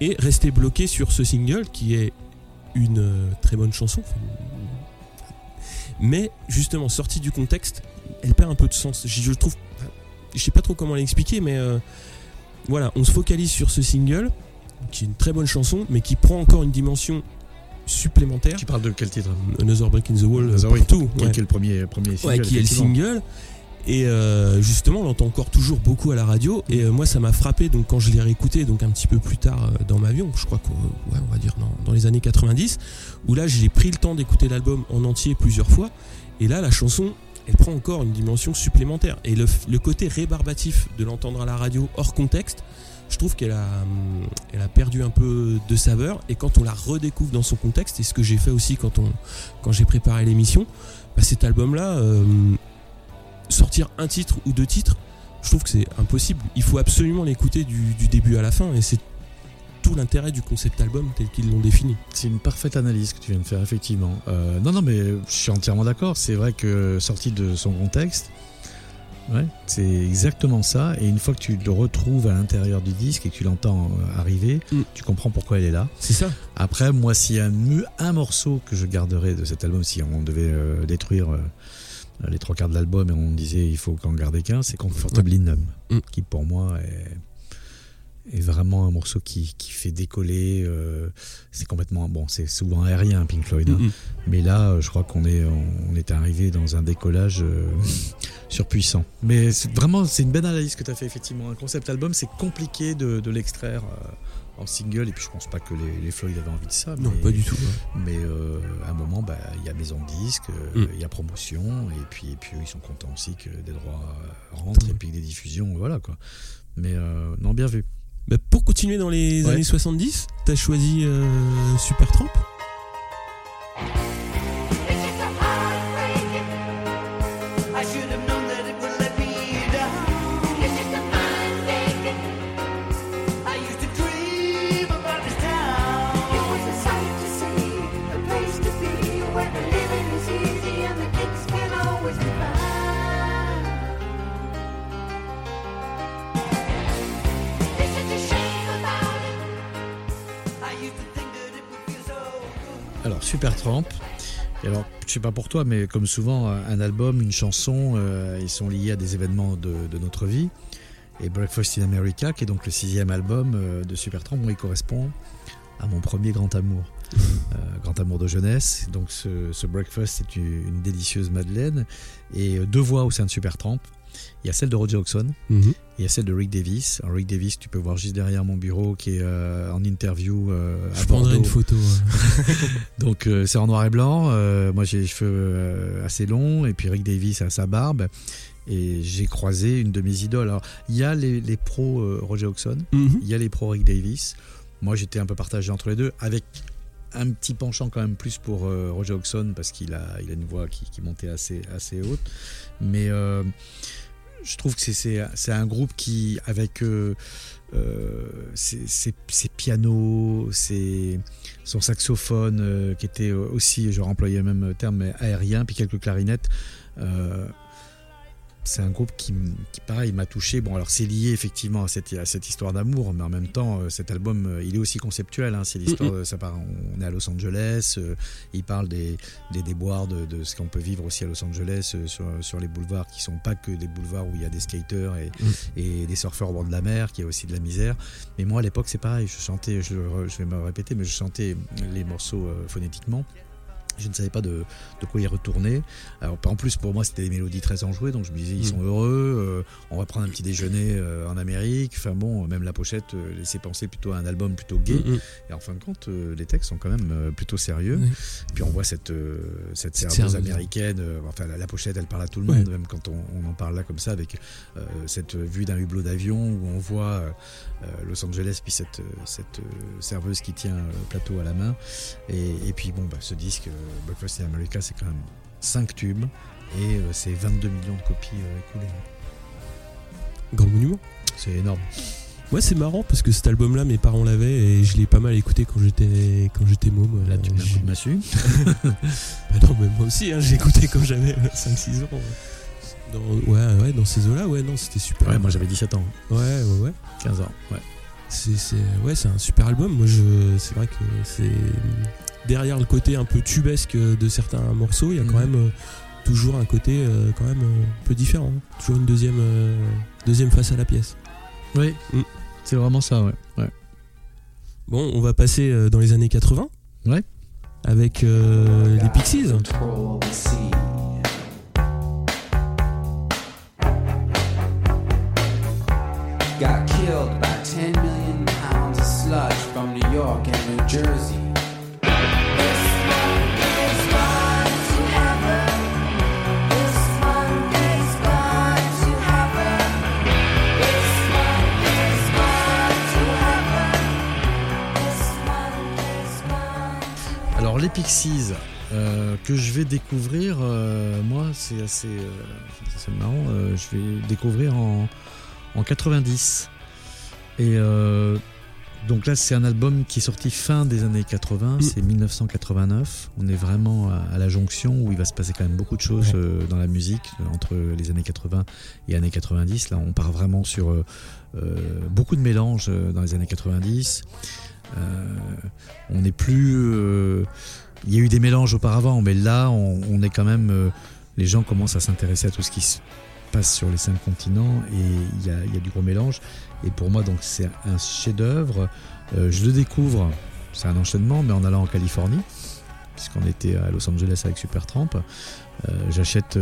et rester bloqué sur ce single qui est une euh, très bonne chanson. Mais justement, sortie du contexte, elle perd un peu de sens. Je, je trouve, je sais pas trop comment l'expliquer, mais euh, voilà, on se focalise sur ce single, qui est une très bonne chanson, mais qui prend encore une dimension supplémentaire. Tu parles de quel titre? Another Break in the Wall, Another euh, partout. Qui, ouais. qui est le premier, premier single Ouais, qui est le single. Et euh, justement, on l'entend encore toujours beaucoup à la radio. Et euh, moi, ça m'a frappé. Donc, quand je l'ai réécouté, donc un petit peu plus tard euh, dans ma vie, je crois qu'on ouais, va dire dans, dans les années 90, où là, j'ai pris le temps d'écouter l'album en entier plusieurs fois. Et là, la chanson, elle prend encore une dimension supplémentaire. Et le, le côté rébarbatif de l'entendre à la radio hors contexte, je trouve qu'elle a, hum, elle a perdu un peu de saveur. Et quand on la redécouvre dans son contexte, et ce que j'ai fait aussi quand, on, quand j'ai préparé l'émission, bah, cet album-là, euh, sortir un titre ou deux titres, je trouve que c'est impossible. Il faut absolument l'écouter du, du début à la fin. Et c'est tout l'intérêt du concept album tel qu'ils l'ont défini. C'est une parfaite analyse que tu viens de faire, effectivement. Euh, non, non, mais je suis entièrement d'accord. C'est vrai que sorti de son contexte, ouais, c'est exactement ça. Et une fois que tu le retrouves à l'intérieur du disque et que tu l'entends euh, arriver, Mm. tu comprends pourquoi elle est là. C'est ça. Après, moi, s'il y a un, un morceau que je garderais de cet album, si on devait euh, détruire euh, les trois quarts de l'album et on disait il faut qu'en garder qu'un, c'est Comfortably Numb, Mm. qui pour moi est, est vraiment un morceau qui, qui fait décoller. euh, c'est complètement bon, c'est souvent aérien Pink Floyd, hein. Mais là, euh, je crois qu'on est on est arrivé dans un décollage euh, surpuissant. Mais vraiment, c'est une belle analyse que tu as fait effectivement. Un concept album, c'est compliqué de, de l'extraire. euh, en single et puis je pense pas que les, les Floyd avaient envie de ça Non, mais, pas du tout. ouais. mais euh, à un moment bah, il y a maison de disques euh, Mm. il y a promotion et puis et puis eux, ils sont contents aussi que des droits rentrent et puis que des diffusions voilà quoi mais euh, non bien vu Bah, pour continuer dans les Ouais. années 70, t'as choisi euh, Supertramp? I alors Super Tramp et alors je sais pas pour toi mais comme souvent un album une chanson euh, ils sont liés à des événements de, de notre vie. Et Breakfast in America qui est donc le sixième album euh, de Supertramp moi il correspond à mon premier grand amour Euh, grand amour de jeunesse. Donc ce, ce Breakfast c'est une, une délicieuse madeleine. Et deux voix au sein de Supertramp. Il y a celle de Roger Hodgson Mhm. Il y a celle de Rick Davis. Alors, Rick Davis, tu peux voir juste derrière mon bureau, qui est euh, en interview euh, à Je prendrai Bordeaux. une photo. ouais. Donc euh, c'est en noir et blanc. Euh, moi j'ai les cheveux assez longs et puis Rick Davis a sa barbe. Et j'ai croisé une de mes idoles. Alors il y a les, les pros Roger Hodgson, Mhm. il y a les pros Rick Davis. Moi j'étais un peu partagé entre les deux, avec un petit penchant quand même plus pour Roger Hodgson parce qu'il a, il a une voix qui, qui montait assez, assez haute. Mais je trouve que c'est- un groupe qui, avec euh, euh, ses, pianos, son saxophone euh, qui était aussi, je employais le même terme, aérien, puis quelques clarinettes. C'est un groupe qui, pareil, m'a touché. Bon, alors c'est lié effectivement à cette, à cette histoire d'amour, mais en même temps, euh, cet album, euh, il est aussi conceptuel. hein. c'est l'histoire, de- ça part, on est à Los Angeles, euh, il parle des, des déboires de, de ce qu'on peut vivre aussi à Los Angeles euh, sur, sur les boulevards qui sont pas que des boulevards où il y a des skaters et, et des surfeurs au bord de la mer, qui a aussi de la misère. Mais moi, à l'époque, c'est pareil. Je chantais, je, vais me répéter, mais je chantais les morceaux euh, phonétiquement. Je ne savais pas de, de quoi y retourner. Alors, en plus, pour moi, c'était des mélodies très enjouées, donc je me disais, ils Mm. sont heureux, euh, on va prendre un petit déjeuner euh, en Amérique. Enfin bon, même la pochette euh, laissait penser plutôt à un album plutôt gay. Mhm. Et en fin de compte, euh, les textes sont quand même plutôt sérieux. Puis on voit cette, cette Cette serveuse américaine, enfin la, la pochette elle parle à tout le monde, même quand on, on en parle là comme ça, avec cette vue d'un hublot d'avion où on voit Los Angeles, puis cette, cette serveuse qui tient le plateau à la main. Et, et puis bon, bah, ce disque, Breakfast in America, c'est quand même 5 tubes et euh, c'est 22 millions de copies euh, écoulées. Grand monument. C'est énorme. Moi, c'est marrant parce que cet album-là, mes parents l'avaient et je l'ai pas mal écouté quand j'étais quand j'étais môme. Là, tu coup de massue. Bah non, mais moi aussi, hein, j'ai écouté quand j'avais 5-6 ans. Dans, ouais, ouais, dans ces eaux-là, ouais, non, c'était super. Ouais, moi j'avais 17 ans, Ouais, ouais, ouais. 15 ans. Ouais. C'est, c'est, ouais, c'est un super album. Moi, je, c'est vrai que c'est derrière le côté un peu tubesque de certains morceaux, il y a quand Mhm. même euh, toujours un côté euh, quand même euh, un peu différent. Toujours une deuxième, euh, deuxième face à la pièce. Oui, Mm. c'est vraiment ça, ouais. ouais. Bon, on va passer euh, dans les années 80. Ouais. Avec euh, les Pixies. Control the sea. Got killed by 10 million pounds of sludge from New York and New Jersey. Les Pixies euh, que je vais découvrir, euh, moi c'est assez, euh, marrant, je vais découvrir en, en 90. Et donc là c'est un album qui est sorti fin des années 80, Mm. c'est 1989. On est vraiment à, à la jonction où il va se passer quand même beaucoup de choses Ouais. dans la musique entre les années 80 et années 90. Là on part vraiment sur beaucoup de mélanges dans les années 90. Euh, on n'est plus. euh, il y a eu des mélanges auparavant, mais là, on, est quand même. euh, les gens commencent à s'intéresser à tout ce qui se passe sur les cinq continents et il y a, du gros mélange. Et pour moi, donc, c'est un chef-d'œuvre. Je le découvre, c'est un enchaînement, mais en allant en Californie, puisqu'on était à Los Angeles avec Supertramp. J'achète.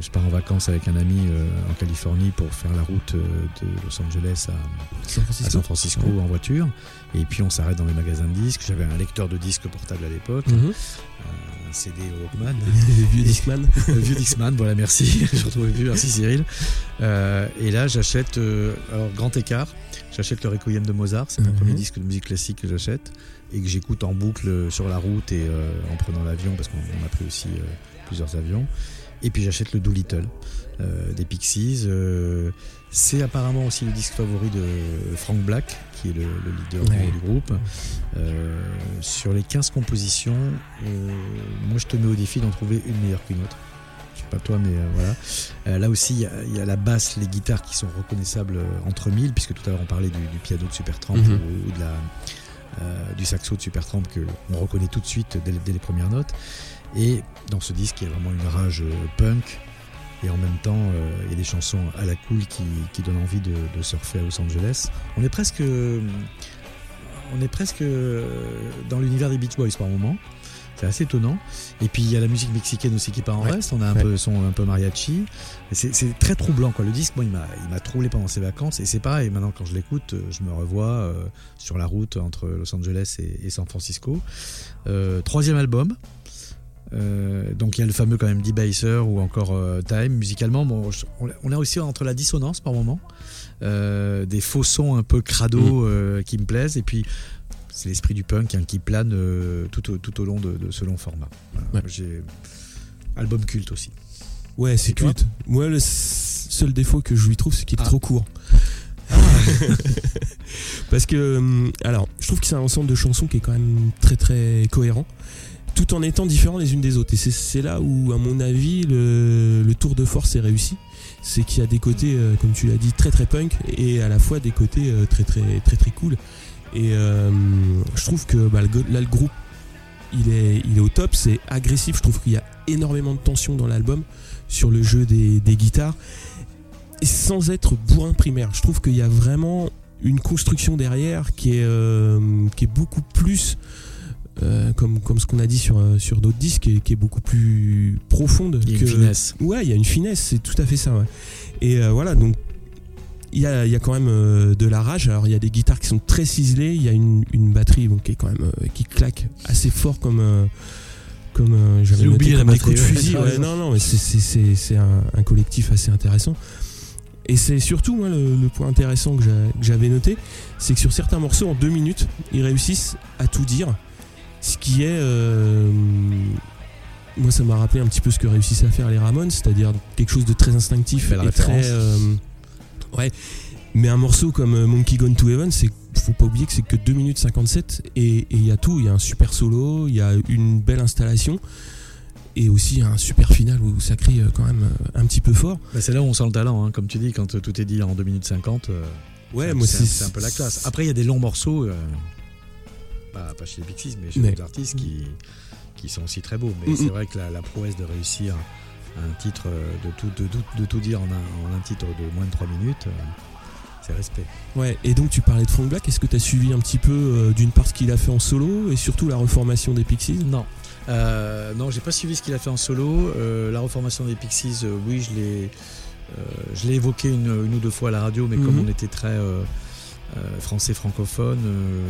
Je pars en vacances avec un ami euh, en Californie pour faire la route euh, de Los Angeles à, San à Francisco. San Francisco en voiture. Et puis on s'arrête dans les magasins de disques. J'avais un lecteur de disques portable à l'époque, Mhm. un CD Walkman. Les vieux Discman. Le vieux Dixman, voilà, merci. Je retrouve plus, merci Cyril. Euh, et là, j'achète, euh, alors grand écart, j'achète le Requiem de Mozart, c'est mon Mhm. premier disque de musique classique que j'achète et que j'écoute en boucle sur la route et euh, en prenant l'avion, parce qu'on on a pris aussi euh, plusieurs avions. Et puis j'achète le Doolittle euh, des Pixies. Euh, c'est apparemment aussi le disque favori de Frank Black, qui est le, le leader du- Ouais. du groupe. Euh, sur les 15 compositions, euh, moi je te mets au défi d'en trouver une meilleure qu'une autre. Je sais pas toi, mais euh, voilà. Euh, là aussi, il y y, a la basse, les guitares qui sont reconnaissables entre mille, puisque tout à l'heure on parlait du, du piano de Supertramp ou, ou de la, euh, du saxo de Supertramp que on reconnaît tout de suite dès, les- premières notes. Et dans ce disque, il y a vraiment une rage euh, punk. Et en même temps, euh, il y a des chansons à la cool qui, donnent envie de, surfer à Los Angeles. On est presque, on est presque dans l'univers des Beach Boys par moment. C'est assez étonnant. Et puis il y a la musique mexicaine aussi qui part en Ouais. reste. On a un Ouais. peu son un peu mariachi. C'est très troublant quoi. Le disque, moi, il m'a il m'a troublé pendant ses vacances. Et c'est pareil. Maintenant, quand je l'écoute, euh, je me revois euh, sur la route entre Los Angeles et, et San Francisco. Euh, troisième album. Euh, donc il y a le fameux quand même Debaser ou encore euh, Time musicalement bon, on, est aussi entre la dissonance par moment euh, des faux sons un peu crado euh, qui me plaisent et puis c'est l'esprit du punk hein, qui plane euh, tout, au, tout au long de, de ce long format Voilà. Ouais. j'ai album culte aussi Ouais, c'est culte. Moi, le seul défaut que je lui trouve, c'est qu'il est Ah. trop court. Parce que, hum, alors, je trouve que c'est un ensemble de chansons qui est quand même très très cohérent, tout en étant différents les unes des autres. Et c'est- c'est là où, à mon avis, le, le tour de force est réussi. C'est qu'il y a des côtés, euh, comme tu l'as dit, très très punk, et à la fois des côtés euh, très très très très cool. Et euh, je trouve que bah, là, le groupe, il est, il est au top, c'est agressif. Je trouve qu'il y a énormément de tension dans l'album sur le jeu des, des guitares, et sans être bourrin primaire. Je trouve qu'il y a vraiment une construction derrière qui est, euh, qui est beaucoup plus, euh, comme, comme ce qu'on a dit sur, sur d'autres disques, qui est, qui est beaucoup plus profonde. il y a que, une finesse Ouais, il y a une finesse, c'est tout à fait ça. ouais. Et voilà, donc il y a, il y a quand même euh, de la rage. Alors il y a des guitares qui sont très ciselées, il y a une, une batterie donc, qui est quand même euh, qui claque assez fort comme euh, comme euh, j'avais oublié la comme des coups de batterie, ouais, fusil. Ouais, non, non, mais c'est- c'est- c'est c'est un, un collectif assez intéressant. Et c'est surtout moi le, le point intéressant que j'a- que j'avais noté, c'est que sur certains morceaux en deux minutes, ils réussissent à tout dire, ce qui est euh, moi ça m'a rappelé un petit peu ce que réussissaient à faire les Ramones, c'est-à-dire quelque chose de très instinctif et très euh, ouais. Mais un morceau comme euh, Monkey Gone to Heaven, c'est faut pas oublier que c'est que 2 minutes 57 et il y a tout, il y a un super solo, il y a une belle installation et aussi un super final où ça crie euh, quand même euh, un petit peu fort. Bah, c'est là où on sent le talent hein, comme tu dis quand tout est dit en 2 minutes 50 euh, Ouais, c'est- moi c'est un peu la classe après il y a des longs morceaux euh, pas, pas chez les Pixies mais chez Mais- d'autres artistes qui, qui sont aussi très beaux mais Mm, c'est mm. vrai que la, la prouesse de réussir un titre euh, de tout, de, tout- de tout dire en un, en un titre de moins de 3 minutes euh, c'est respect Ouais, et donc tu parlais de Frank Black, est-ce que tu as suivi un petit peu euh, d'une part ce qu'il a fait en solo et surtout la reformation des Pixies? Non. Euh, non, j'ai pas suivi ce qu'il a fait en solo. Euh, la reformation des Pixies, euh, oui, je l'ai, euh, je l'ai évoqué une, une ou deux fois à la radio, mais comme Mhm. on était très euh, euh, français francophone, euh,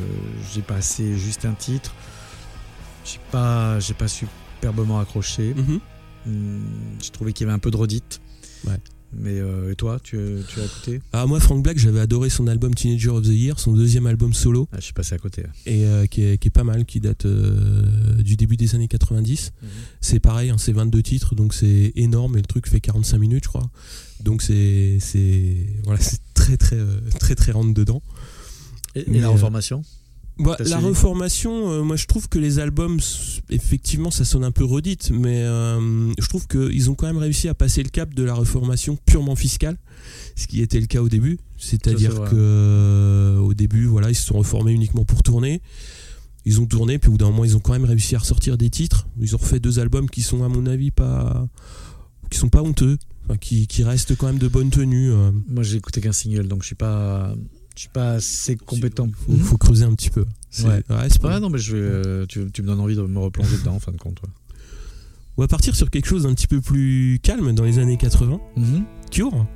j'ai passé juste un titre. J'ai pas, j'ai pas superbement accroché. Mhm. J'ai trouvé qu'il y avait un peu de redite. Ouais. Mais euh, et toi, tu, tu as écouté? Ah, moi, Frank Black, j'avais adoré son album Teenager of the Year, son deuxième album solo, ah, Je suis passé à côté. et euh, qui, est, qui est pas mal, qui date euh, du début des années 90. C'est pareil, hein, c'est 22 titres, donc c'est énorme, et le truc fait 45 minutes, je crois. Donc c'est c'est voilà, c'est très très euh, très très rentre dedans. Et, et la reformation Bah, la suivi reformation, euh, moi je trouve que les albums, effectivement, ça sonne un peu redite, mais euh, je trouve qu'ils ont quand même réussi à passer le cap de la reformation purement fiscale, ce qui était le cas au début. C'est-à-dire que euh, au début, voilà, ils se sont reformés uniquement pour tourner. Ils ont tourné, puis au bout d'un moment, ils ont quand même réussi à ressortir des titres. Ils ont refait deux albums qui sont, à mon avis, pas, qui sont pas honteux. enfin, qui, qui reste quand même de bonne tenue. Moi, j'ai écouté qu'un single, donc je suis pas, je suis pas assez compétent. Faut, faut creuser un petit peu. C'est Ouais. c'est pas Ouais, non, mais je vais, euh, tu, tu me donnes envie de me replonger dedans, en fin de compte. ouais. On va partir sur quelque chose d'un petit peu plus calme dans les années 80. Mhm. Cure.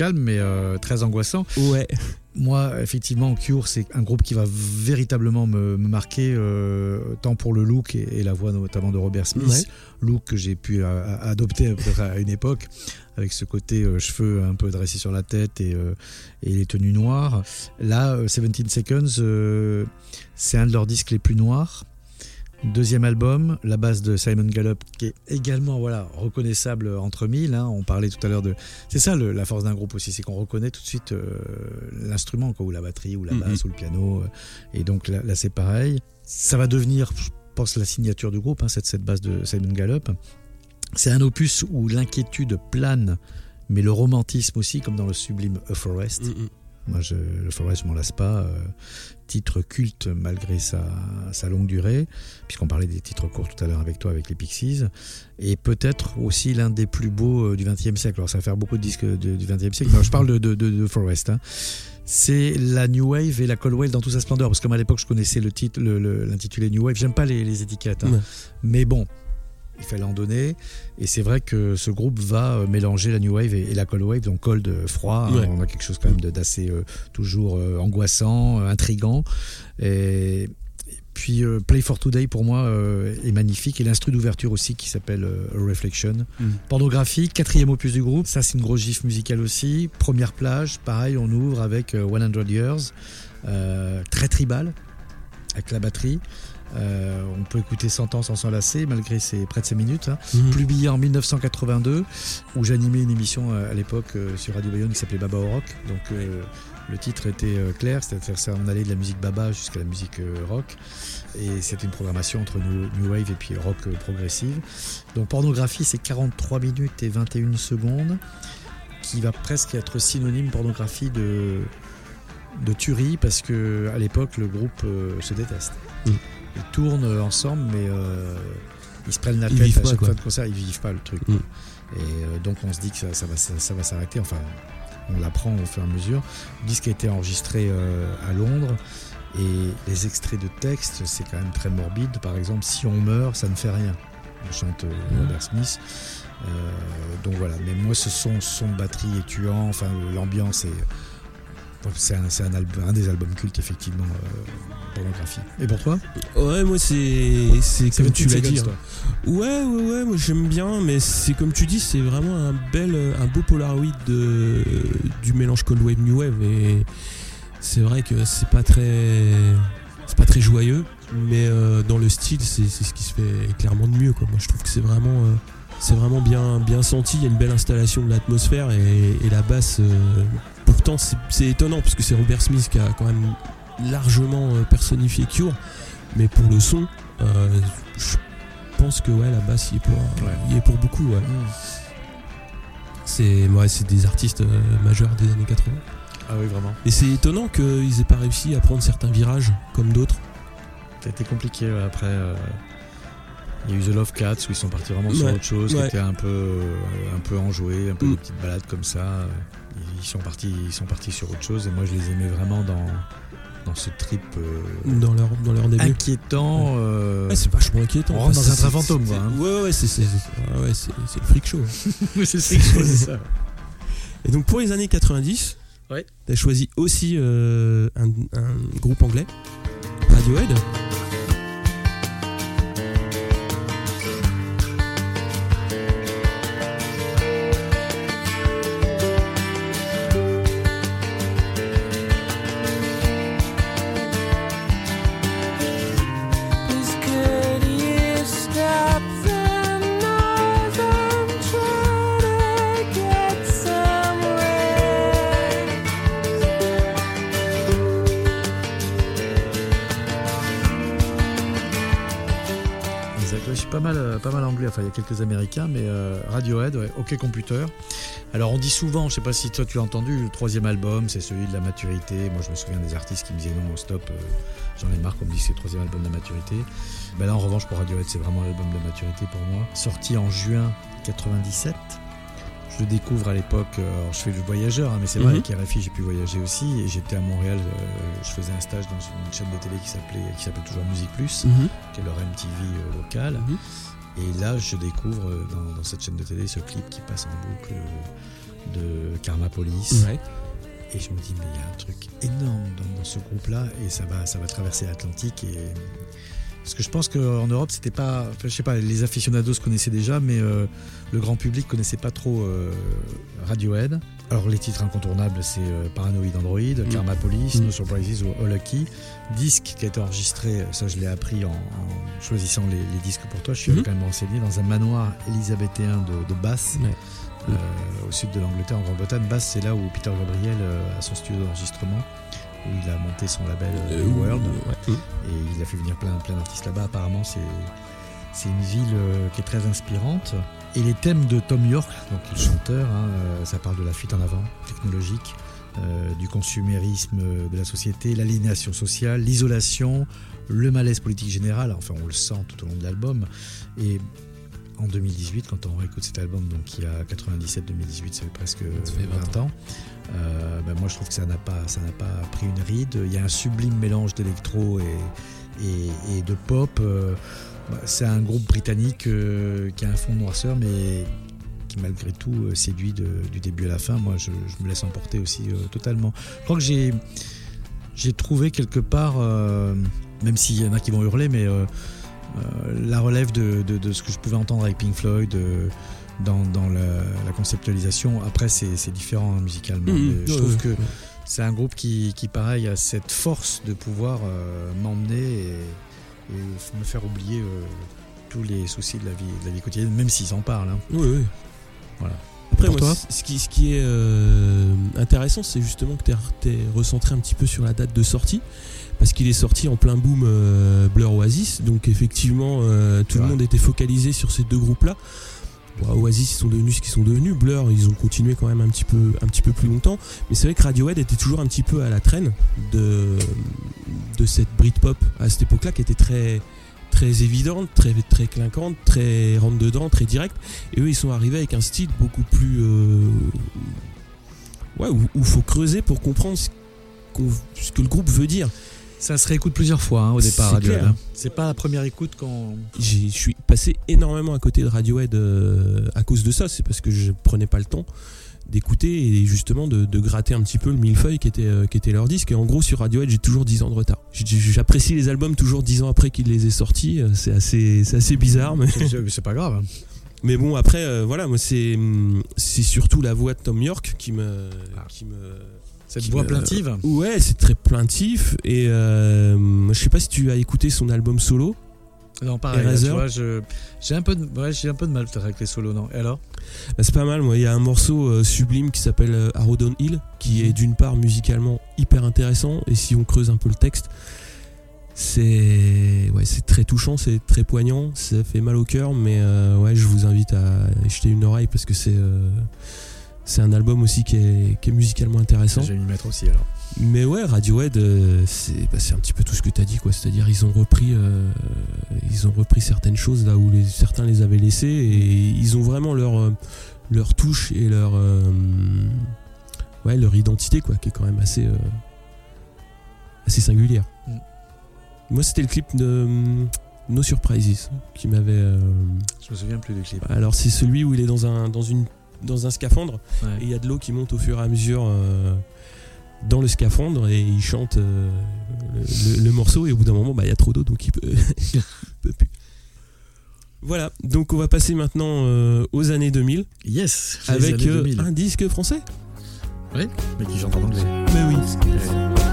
Calme mais euh, très angoissant. Ouais. Moi, effectivement, Cure, c'est un groupe qui va véritablement me, me marquer, euh, tant pour le look et, et la voix notamment de Robert Smith, Ouais. look que j'ai pu euh, adopter à une époque, avec ce côté euh, cheveux un peu dressés sur la tête et, euh, et les tenues noires. Là, euh, 17 Seconds, c'est un de leurs disques les plus noirs. Deuxième album, la base de Simon Gallup, qui est également voilà reconnaissable entre mille. hein. On parlait tout à l'heure de, c'est ça le- la force d'un groupe aussi, c'est qu'on reconnaît tout de suite euh, l'instrument, quoi, ou la batterie, ou la Mhm. basse, ou le piano. euh, et donc là, là, c'est pareil. Ça va devenir, je pense, la signature du groupe, hein, cette, cette base de Simon Gallup. C'est un opus où l'inquiétude plane, mais le romantisme aussi, comme dans le sublime A Forest. Mm, mm. Moi, je, le Forest, je m'en lasse pas. euh, titre culte malgré sa, sa longue durée, puisqu'on parlait des titres courts tout à l'heure avec toi, avec les Pixies. Et peut-être aussi l'un des plus beaux euh, du XXe siècle. Alors, ça va faire beaucoup de disques de- du XXe siècle. mais je parle de, de, Forest. hein. C'est la New Wave et la Cold Wave dans toute sa splendeur. Parce que comme à l'époque, je connaissais le titre, l'intitulé New Wave. J'aime pas les, les étiquettes. hein. Ouais. Mais bon, il fallait en donner. Et c'est vrai que ce groupe va euh, mélanger la New Wave et, et la Cold Wave, donc cold, euh, froid. hein. On a quelque chose quand même d'assez euh, toujours euh, angoissant, intrigant. Et, puis euh, Play for Today pour moi euh, est magnifique. Et l'instru d'ouverture aussi qui s'appelle euh, Reflection. Mm. Pornographie, quatrième opus du groupe. Ça, c'est une grosse gifle musicale aussi. Première plage, pareil, on ouvre avec euh, 100 Years. très tribal, avec la batterie. Euh, on peut écouter 100 ans sans s'enlacer, malgré ses, près de 5 minutes. hein Mhm. publié en 1982, où j'animais une émission euh, à l'époque euh, sur Radio Bayonne qui s'appelait Baba au Rock. Donc euh, le titre était clair, c'est-à-dire ça, on allait de la musique Baba jusqu'à la musique rock. Et c'était une programmation entre new, new Wave et puis rock progressive. Donc pornographie, c'est 43 minutes et 21 secondes, qui va presque être synonyme pornographie de, de tuerie, parce que à l'époque, le groupe euh, se déteste. Mm. Ils tournent euh, ensemble, mais euh, ils se prennent la tête à chaque fin de concert, ils vivent pas le truc. Mm. Et euh, donc on se dit que ça, ça va, ça, ça va s'arrêter. Enfin, on l'apprend au fur et à mesure. Le disque a été enregistré à Londres. Et les extraits de texte, c'est quand même très morbide. Par exemple, si on meurt, ça ne fait rien. On chante euh, Robert Smith. Euh, donc voilà. Mais moi, ce son, son de batterie est tuant. Enfin, l'ambiance est. donc C'est un, un, album- un des albums cultes, effectivement, euh, pornographie. Et pour toi Ouais, moi c'est c'est comme 17 tu l'as dit. hein. Ouais, ouais, ouais, moi j'aime bien, mais c'est comme tu dis, c'est vraiment un bel, un beau Polaroid de, du mélange Cold Wave New Wave et c'est vrai que c'est pas très, c'est pas très joyeux, mais euh, dans le style, c'est c'est ce qui se fait clairement de mieux. Quoi. Moi je trouve que c'est vraiment, euh, c'est vraiment bien, bien senti. Il y a une belle installation de l'atmosphère et, et la basse. Pourtant, c'est étonnant parce que c'est Robert Smith qui a quand même largement euh, personnifié Cure, mais pour le son, euh, je pense que ouais, la basse y est pour, Ouais. y est pour beaucoup. Ouais. C'est ouais, des artistes euh, majeurs des années 80. Ah oui, vraiment. Et c'est étonnant qu'ils aient pas réussi à prendre certains virages comme d'autres. Ça a été compliqué ouais, après. euh, Il y a eu The Love Cats où ils sont partis vraiment sur Ouais, autre chose, ouais. qui était un peu, euh, un peu enjoué, un peu Mm. des petites balades comme ça. Ils sont partis, ils sont partis sur autre chose et moi je les aimais vraiment dans, dans ce trip euh, dans leur, dans leur début. inquiétant. euh, Ouais, c'est vachement inquiétant. On rentre dans c'est- un train c'est- fantôme, c'est- quoi, hein. Ouais, ouais, c'est c'est- c'est- ouais, ouais, c'est- c'est le freak show. c'est c'est c'est ça. Et donc pour les années 90, Ouais. tu as choisi aussi euh, un, un groupe anglais, Radiohead. Pas mal, euh, pas mal anglais. Enfin, il y a quelques américains, mais euh, Radiohead, OK Computer. Alors, on dit souvent, je sais pas si toi tu l'as entendu, le troisième album, c'est celui de la maturité. Moi, je me souviens des artistes qui me disaient non, stop, euh, j'en ai marre qu'on me dise que c'est le troisième album de la maturité. Ben là, en revanche, pour Radiohead, c'est vraiment l'album de la maturité pour moi. Sorti en juin 97. Je le découvre à l'époque, euh, alors je fais le voyageur, hein, mais c'est vrai, Mhm. avec RFI, j'ai pu voyager aussi. Et j'étais à Montréal, euh, je faisais un stage dans une chaîne de télé qui s'appelait qui s'appelle toujours Musique Plus, Mhm. qui est leur MTV euh, local. Mhm. Et là, je découvre dans, dans cette chaîne de télé ce clip qui passe en boucle de Karma Police. Ouais. Et je me dis, mais il y a un truc énorme dans, dans ce groupe-là et ça va, ça va traverser l'Atlantique. Et... Parce que je pense qu'en Europe, c'était pas. Enfin, je sais pas, les aficionados connaissaient déjà, mais euh, le grand public connaissait pas trop euh, Radiohead. Alors, les titres incontournables, c'est euh, Paranoid Android, Karma Police, Mm. No Surprises ou All Lucky. Disque qui a été enregistré, ça je l'ai appris en, en choisissant les, les disques pour toi. Je suis quand même renseigné dans un manoir élisabéthain de, de euh, au sud de l'Angleterre, en Grande-Bretagne. Bath, c'est là où Peter Gabriel a son studio d'enregistrement, où il a monté son label euh, New World. ouais. Et il a fait venir plein, plein d'artistes là-bas. Apparemment, c'est, c'est une ville euh, qui est très inspirante. Et les thèmes de Tom York, donc le chanteur, hein, euh, ça parle de la fuite en avant technologique, euh, du consumérisme de la société, l'aliénation sociale, l'isolation, le malaise politique général. Enfin, on le sent tout au long de l'album. Et en 2018, quand on réécoute cet album, donc qui a 97-2018, ça fait presque Ça fait 20 ans. euh, ben moi, je trouve que ça n'a pas, ça n'a pas pris une ride. Il y a un sublime mélange d'électro et, et, et de pop. euh, bah, c'est un groupe britannique euh, qui a un fond de noirceur, mais qui malgré tout séduit de- du début à la fin. Moi, je, je me laisse emporter aussi euh, totalement. Je crois que j'ai, j'ai trouvé quelque part, euh, même s'il y en a qui vont hurler, mais la relève de, de- de ce que je pouvais entendre avec Pink Floyd. euh, dans, dans la, la conceptualisation, après c'est différent hein, musicalement. Mais je trouve ouais. que c'est un groupe qui, qui, pareil, a cette force de pouvoir euh, m'emmener et, et me faire oublier euh, tous les soucis de la vie, de la vie quotidienne, même s'ils en parlent. hein. Oui, oui. Voilà. Après, moi, toi ce qui, ce qui est euh, intéressant, c'est justement que tu es, recentré un petit peu sur la date de sortie. Parce qu'il est sorti en plein boom euh, Blur Oasis. Donc, effectivement, euh, tout le monde était focalisé sur ces deux groupes-là. Bon, Oasis, ils sont devenus ce qu'ils sont devenus. Blur, ils ont continué quand même un petit peu, un petit peu plus longtemps. Mais c'est vrai que Radiohead était toujours un petit peu à la traîne de, de cette Britpop à cette époque-là qui était très, très évidente, très, très clinquante, très rentre dedans, très direct. Et eux, ils sont arrivés avec un style beaucoup plus. euh, ouais, où il faut creuser pour comprendre ce, ce que le groupe veut dire. Ça se réécoute plusieurs fois hein, au départ, C'est Radiohead. hein. C'est pas la première écoute. J'ai- Je suis passé énormément à côté de Radiohead euh, à cause de ça. C'est parce que je prenais pas le temps d'écouter et justement de, de gratter un petit peu le millefeuille qui était, euh, qui était leur disque. Et en gros, sur Radiohead, j'ai toujours 10 ans de retard. J'apprécie les albums toujours 10 ans après qu'ils les aient sortis. Euh, C'est assez, assez bizarre, mais. C'est pas grave. hein. Mais bon, après, euh, voilà, moi, c'est hum, c'est surtout la voix de Tom York qui me. Ah. Qui me Cette voix plaintive. Ouais, c'est très plaintif. Et euh, je sais pas si tu as écouté son album solo. Non, pareil. là, tu vois, j'ai un peu de, ouais, j'ai un peu de mal peut-être avec les solos, non Et alors? Bah, c'est pas mal, moi. Il y a un morceau euh, sublime qui s'appelle euh, Arrow Down Hill, qui est d'une part musicalement hyper intéressant. Et si on creuse un peu le texte, c'est ouais, c'est très touchant, c'est très poignant, ça fait mal au cœur. Mais euh, ouais, je vous invite à jeter une oreille parce que c'est c'est un album aussi qui est, qui est musicalement intéressant. Je vais m'y mettre aussi alors. Mais ouais, Radiohead, euh, c'est bah, un petit peu tout ce que tu as dit, quoi. C'est-à-dire, ils ont repris, euh, ils ont repris certaines choses là où les, certains les avaient laissées et ils ont vraiment leur euh, leur touche et leur euh, ouais leur identité, quoi, qui est quand même assez assez singulière. Mm. Moi, c'était le clip de No Surprises qui m'avait. Je me souviens plus du clip. alors, c'est celui où il est dans un dans une dans un scaphandre Ouais. et il y a de l'eau qui monte au fur et à mesure euh, dans le scaphandre et il chante euh, le, le- le morceau et au bout d'un moment bah, il y a trop d'eau donc il peut, il peut plus. Voilà, donc on va passer maintenant euh, aux années 2000 Yes. avec années euh, 2000. un disque français. Mais qui chante en anglais. Mais oui.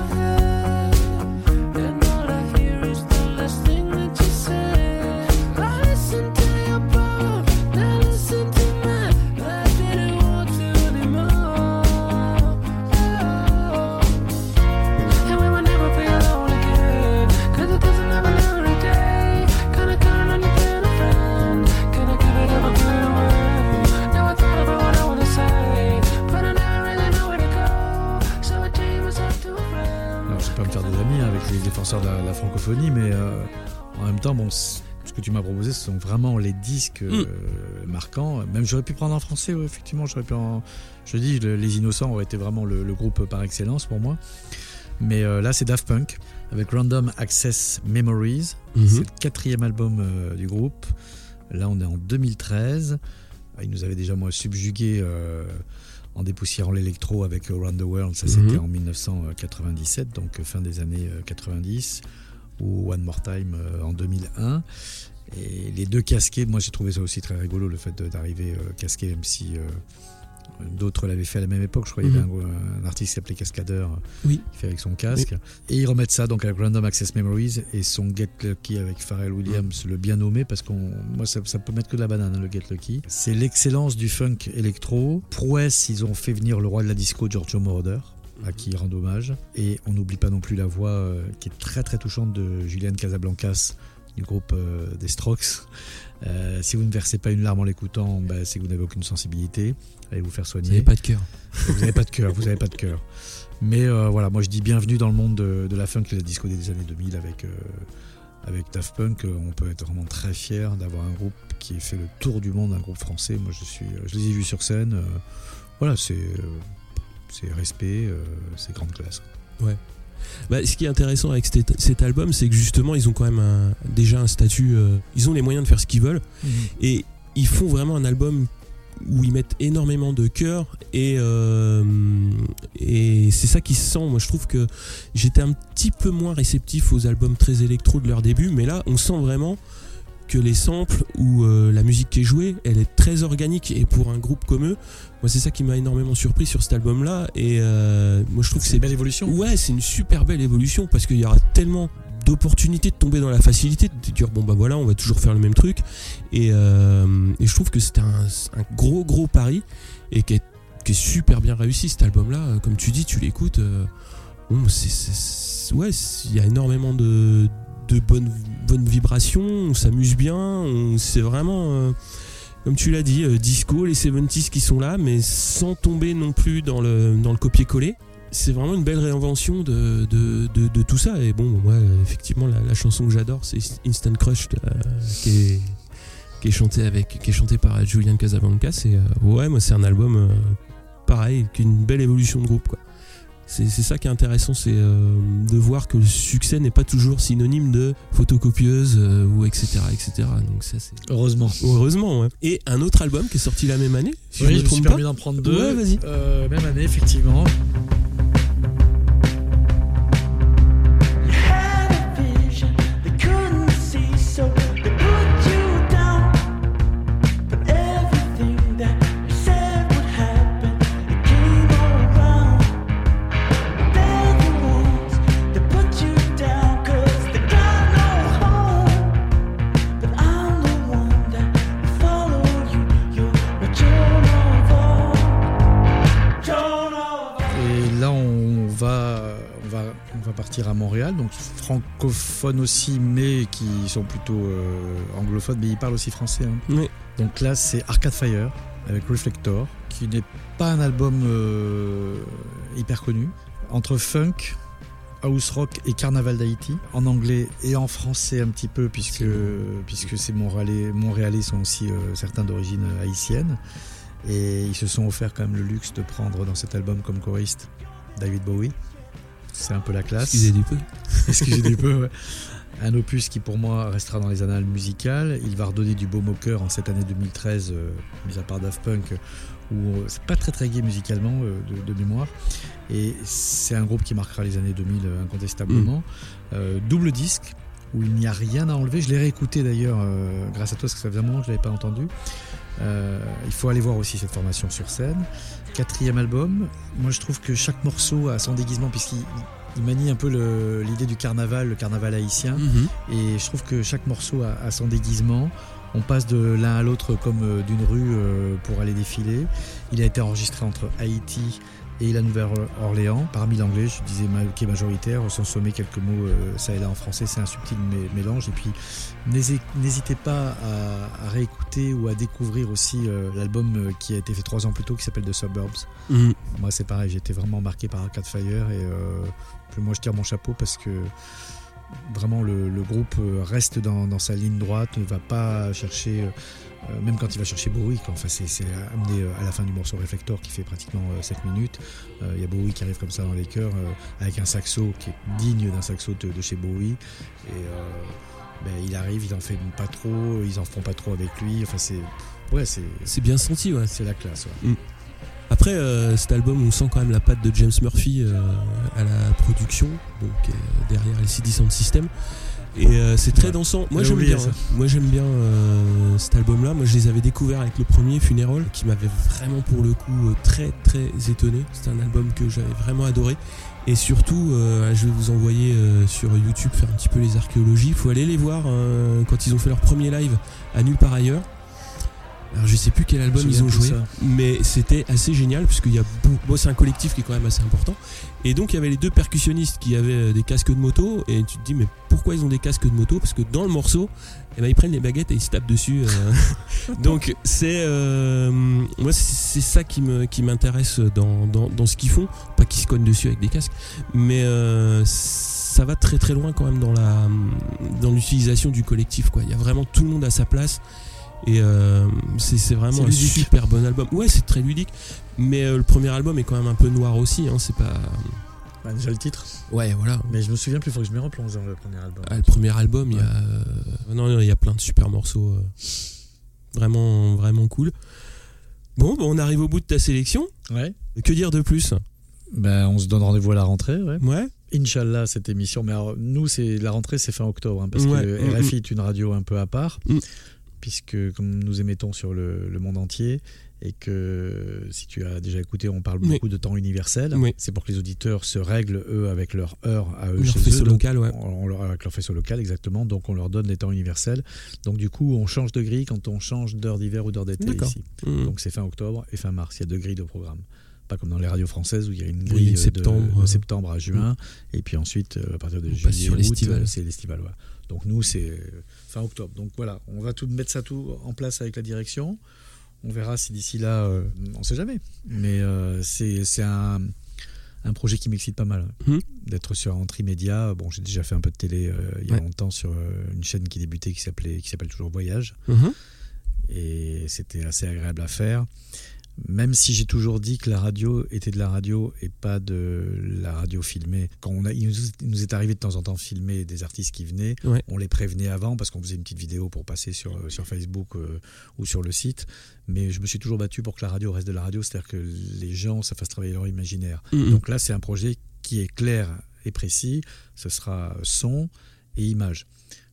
Défenseur de la, la francophonie, mais euh, en même temps, bon, ce que tu m'as proposé, ce sont vraiment les disques euh, marquants. Même j'aurais pu prendre en français, ouais, effectivement, j'aurais pu en. Je dis, le- Les Innocents aurait été vraiment le, le groupe par excellence pour moi. Mais euh, là, c'est Daft Punk avec Random Access Memories. Mhm. C'est le quatrième album euh, du groupe. Là, on est en 2013. Il nous avait déjà, moi, subjugué en dépoussiérant l'électro avec Around the World. Ça, Mhm. c'était en 1997, donc euh, fin des années euh, 90, ou One More Time euh, en 2001. Et les deux casqués, moi, j'ai trouvé ça aussi très rigolo, le fait d'arriver euh, casqué, même si euh, d'autres l'avaient fait à la même époque. Je crois qu'il y avait un, un artiste qui s'appelait Cascadeur, Oui. qui fait avec son casque. Et ils remettent ça donc avec Random Access Memories et son Get Lucky avec Pharrell Williams, le bien nommé, parce qu'on, moi, ça, ça peut mettre que de la banane, hein, le Get Lucky. C'est l'excellence du funk électro. Prouesse, ils ont fait venir le roi de la disco, Giorgio Moroder à qui ils rendent hommage. Et on n'oublie pas non plus la voix euh, qui est très très touchante de Julian Casablancas du groupe euh, des Strokes. Euh, si vous ne versez pas une larme en l'écoutant, bah, c'est que vous n'avez aucune sensibilité. Allez vous faire Vous soigner. n'avez pas de cœur. Vous n'avez pas de cœur, vous n'avez pas de cœur. Mais euh, voilà, moi je dis bienvenue dans le monde de, de la funk et de la disco des années 2000 avec, avec Daft Punk. On peut être vraiment très fier d'avoir un groupe qui ait fait le tour du monde, un groupe français. Moi je, suis, je les ai vus sur scène. Voilà, c'est c'est respect, c'est grande classe. Bah, ce qui est intéressant avec cet, cet album, c'est que justement, ils ont quand même un- déjà un statut. euh, ils ont les moyens de faire ce qu'ils veulent. Et ils font vraiment un album où ils mettent énormément de cœur et, euh, et c'est ça qui se sent. Moi, je trouve que j'étais un petit peu moins réceptif aux albums très électro de leur début, mais là, on sent vraiment que les samples ou euh, la musique qui est jouée, elle est très organique et pour un groupe comme eux, moi c'est ça qui m'a énormément surpris sur cet album-là et euh, moi je trouve que C'est c'est une belle évolution. Ouais, c'est une super belle évolution parce qu'il y aura tellement d'opportunités de tomber dans la facilité, de dire bon bah voilà, on va toujours faire le même truc. Et, euh, et je trouve que c'était un, un gros gros pari et qui est, super bien réussi cet album-là. Comme tu dis, tu l'écoutes, bon, c'est, c'est- c'est- ouais, c'est- il y a énormément de, de bonnes, bonnes vibrations, on s'amuse bien, c'est vraiment. euh, comme tu l'as dit, euh, disco, les 70s qui sont là, mais sans tomber non plus dans le, dans le copier-coller c'est vraiment une belle réinvention de, tout ça. Et bon, moi, effectivement, la, chanson que j'adore, c'est Instant Crush, euh, qui, est, qui, est chanté avec, qui par Julian euh, ouais, moi, c'est un album pareil, qui est une belle évolution de groupe. quoi. C'est ça qui est intéressant, c'est euh, de voir que le succès n'est pas toujours synonyme de photocopieuse euh, ou etc. etc. Donc ça, c'est Heureusement. heureusement. ouais. Et un autre album qui est sorti la même année, si oui, je je me suis permis d'en prendre deux. Ouais, vas-y. Euh, même année, effectivement. Francophones aussi, mais qui sont plutôt euh, anglophones, mais ils parlent aussi français. hein. Oui. Donc là, c'est Arcade Fire avec Reflector, qui n'est pas un album euh, hyper connu. Entre funk, house rock et Carnaval d'Haïti, en anglais et en français un petit peu, puisque, puisque ces Montréalais, Montréalais sont aussi euh, certains d'origine haïtienne. Et ils se sont offert quand même le luxe de prendre dans cet album comme choriste David Bowie. C'est un peu la classe. Excusez du peu. Excusez du peu, ouais. Un opus qui pour moi restera dans les annales musicales. Il va redonner du baume au cœur en cette année 2013, euh, mis à part Daft Punk, où euh, c'est pas très très gay musicalement euh, de, de mémoire. Et c'est un groupe qui marquera les années 2000 euh, incontestablement. Euh, double disque, où il n'y a rien à enlever. Je l'ai réécouté d'ailleurs euh, grâce à toi, parce que ça faisait un moment que je l'avais pas entendu. Euh, il faut aller voir aussi cette formation sur scène. Quatrième album, moi je trouve que chaque morceau a son déguisement, puisqu'il il manie un peu l'idée du carnaval, le carnaval haïtien. Mhm. Et je trouve que chaque morceau a, a son déguisement. On passe de l'un à l'autre comme euh, d'une rue euh, pour aller défiler. Il a été enregistré entre Haïti et la Nouvelle-Orléans. Parmi l'anglais, je disais qui est majoritaire, sans sommer quelques mots euh, ça et là en français, c'est un subtil mé- mélange. Et puis n'hési- n'hésitez pas à, à réécouter ou à découvrir aussi euh, l'album euh, qui a été fait trois ans plus tôt qui s'appelle The Suburbs. Mhm. Moi, c'est pareil, été vraiment marqué par Arcade Fire et euh, moi, je tire mon chapeau parce que vraiment le, le groupe reste dans, dans sa ligne droite, ne va pas chercher, euh, même quand il va chercher Bowie, quoi. Enfin, c'est amené euh, à la fin du morceau Reflector qui fait pratiquement 7 minutes. Euh, Il y a Bowie qui arrive comme ça dans les chœurs euh, avec un saxo qui est digne d'un saxo de, de chez Bowie. Et euh, ben, il arrive, ils en fait pas trop, ils en font pas trop avec lui. Enfin, c'est ouais, c'est C'est bien senti, ouais. c'est la classe. ouais. Après, euh, cet album, on sent quand même la patte de James Murphy euh, à la production, donc euh, derrière LCD Sound System. Et euh, c'est très Ouais. dansant. Moi j'aime bien. ça. hein. Moi j'aime bien euh, cet album-là. Moi je les avais découverts avec le premier Funeral, qui m'avait vraiment pour le coup euh, très très étonné. C'est un album que j'avais vraiment adoré. Et surtout, euh, je vais vous envoyer sur YouTube faire un petit peu les archéologies. Il faut aller les voir euh, quand ils ont fait leur premier live à nulle part ailleurs. Alors je sais plus quel album ils ont joué, mais c'était assez génial puisqu'il y a bon, c'est un collectif qui est quand même assez important. Et donc il y avait les deux percussionnistes qui avaient euh, des casques de moto et tu te dis mais pourquoi ils ont des casques de moto? Parce que dans le morceau, eh ben, ils prennent les baguettes et ils se tapent dessus. euh. donc c'est euh, moi c'est c'est ça qui me qui m'intéresse dans, dans, dans ce qu'ils font, pas qu'ils se cognent dessus avec des casques, mais euh, ça va très très loin quand même dans la dans l'utilisation du collectif quoi. Il y a vraiment tout le monde à sa place. Et euh, c'est vraiment un super bon album. Ouais, c'est très ludique. Mais euh, le premier album est quand même un peu noir aussi. Hein, c'est pas. Bah, déjà le titre. Ouais, voilà. Mais je me souviens plus, il faut que je me replonge dans le premier album. Ah, le premier album, il y a. euh, Non, non, il y a plein de super morceaux. euh, Vraiment, vraiment cool. Bon, bah, on arrive au bout de ta sélection. Ouais. Que dire de plus? Ben, on se donne rendez-vous à la rentrée, ouais. Ouais. Inch'Allah, cette émission. Mais alors, nous, c'est la rentrée, c'est fin octobre, hein, parce Ouais. que Mm, RFI est une radio un peu à part, Mm. Puisque comme nous émettons sur le, le monde entier, et que si tu as déjà écouté, on parle Oui. beaucoup de temps universel. Oui. C'est pour que les auditeurs se règlent eux avec leur heure à eux Leur chez faisceau eux. Local, ouais. on- on leur- avec leur faisceau local, exactement. Donc on leur donne les temps universels. Donc du coup, on change de grille quand on change d'heure d'hiver ou d'heure d'été ici. Mm. Donc c'est fin octobre et fin mars. Il y a deux grilles de programme. Pas comme dans les radios françaises où il y a une Oui, grille de- septembre, de, euh, septembre à juin. Et puis ensuite, euh, à partir de On juillet, c'est l'estival. voilà. Donc nous, c'est fin octobre. Donc voilà, on va tout mettre ça tout en place avec la direction. On verra si d'ici là, euh, on sait jamais. Mais euh, c'est un, un projet qui m'excite pas mal. Mhm. D'être sur un trimédia. Bon, j'ai déjà fait un peu de télé euh, il y a Ouais. longtemps sur une chaîne qui débutait qui s'appelait qui s'appelle toujours Voyage et c'était assez agréable à faire. Même si j'ai toujours dit que la radio était de la radio et pas de la radio filmée. Quand on a, il, nous, il nous est arrivé de temps en temps de filmer des artistes qui venaient, Ouais. on les prévenait avant parce qu'on faisait une petite vidéo pour passer sur, euh, sur Facebook euh, ou sur le site. Mais je me suis toujours battu pour que la radio reste de la radio, c'est-à-dire que les gens, ça fasse travailler leur imaginaire. Mhm. Donc là, c'est un projet qui est clair et précis. Ce sera son et image.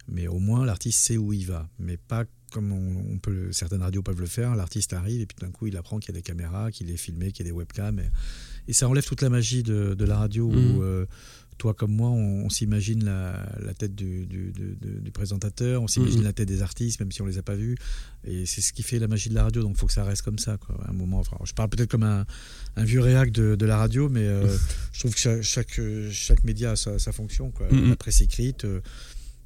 Mais au moins, l'artiste sait où il va. Mais pas comme on, on peut, certaines radios peuvent le faire. L'artiste arrive et puis d'un coup, il apprend qu'il y a des caméras, qu'il est filmé, qu'il y a des webcams. Et, et ça enlève toute la magie de, de la radio Mhm. où euh, toi comme moi, on, on s'imagine la, la tête du, du- du- du- du présentateur, on s'imagine Mhm. la tête des artistes, même si on les a pas vus. Et c'est ce qui fait la magie de la radio. Donc, il faut que ça reste comme ça. Quoi. À un moment, enfin, je parle peut-être comme un, un vieux réac de, de la radio, mais euh, je trouve que chaque, chaque, chaque média a sa, sa fonction. Quoi. Mhm. La presse écrite, euh,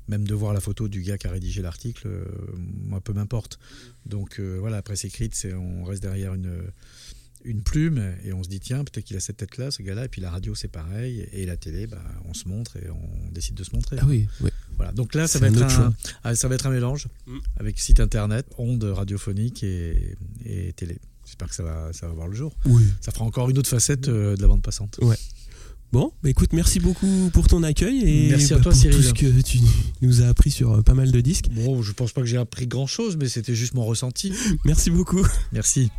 même de voir la photo du gars qui a rédigé l'article, euh, moi, peu m'importe. Donc, euh, voilà, la presse écrite, c'est on reste derrière une, une plume et on se dit, tiens, peut-être qu'il a cette tête-là, ce gars-là. Et puis la radio, c'est pareil. Et la télé, bah, on se montre et on décide de se montrer. Ah oui, oui. Voilà. Donc là, ça va, être un, ah, ça va être un mélange Mm. avec site internet, ondes radiophoniques et, et télé. J'espère que ça va, ça va voir le jour. Oui. Ça fera encore une autre facette euh, de la bande passante. Bon, bah écoute, merci beaucoup pour ton accueil et Merci à bah, toi, pour Cyril. tout ce que tu nous as appris sur euh, pas mal de disques. Bon, je pense pas que j'ai appris grand chose, mais c'était juste mon ressenti. Merci beaucoup. Merci.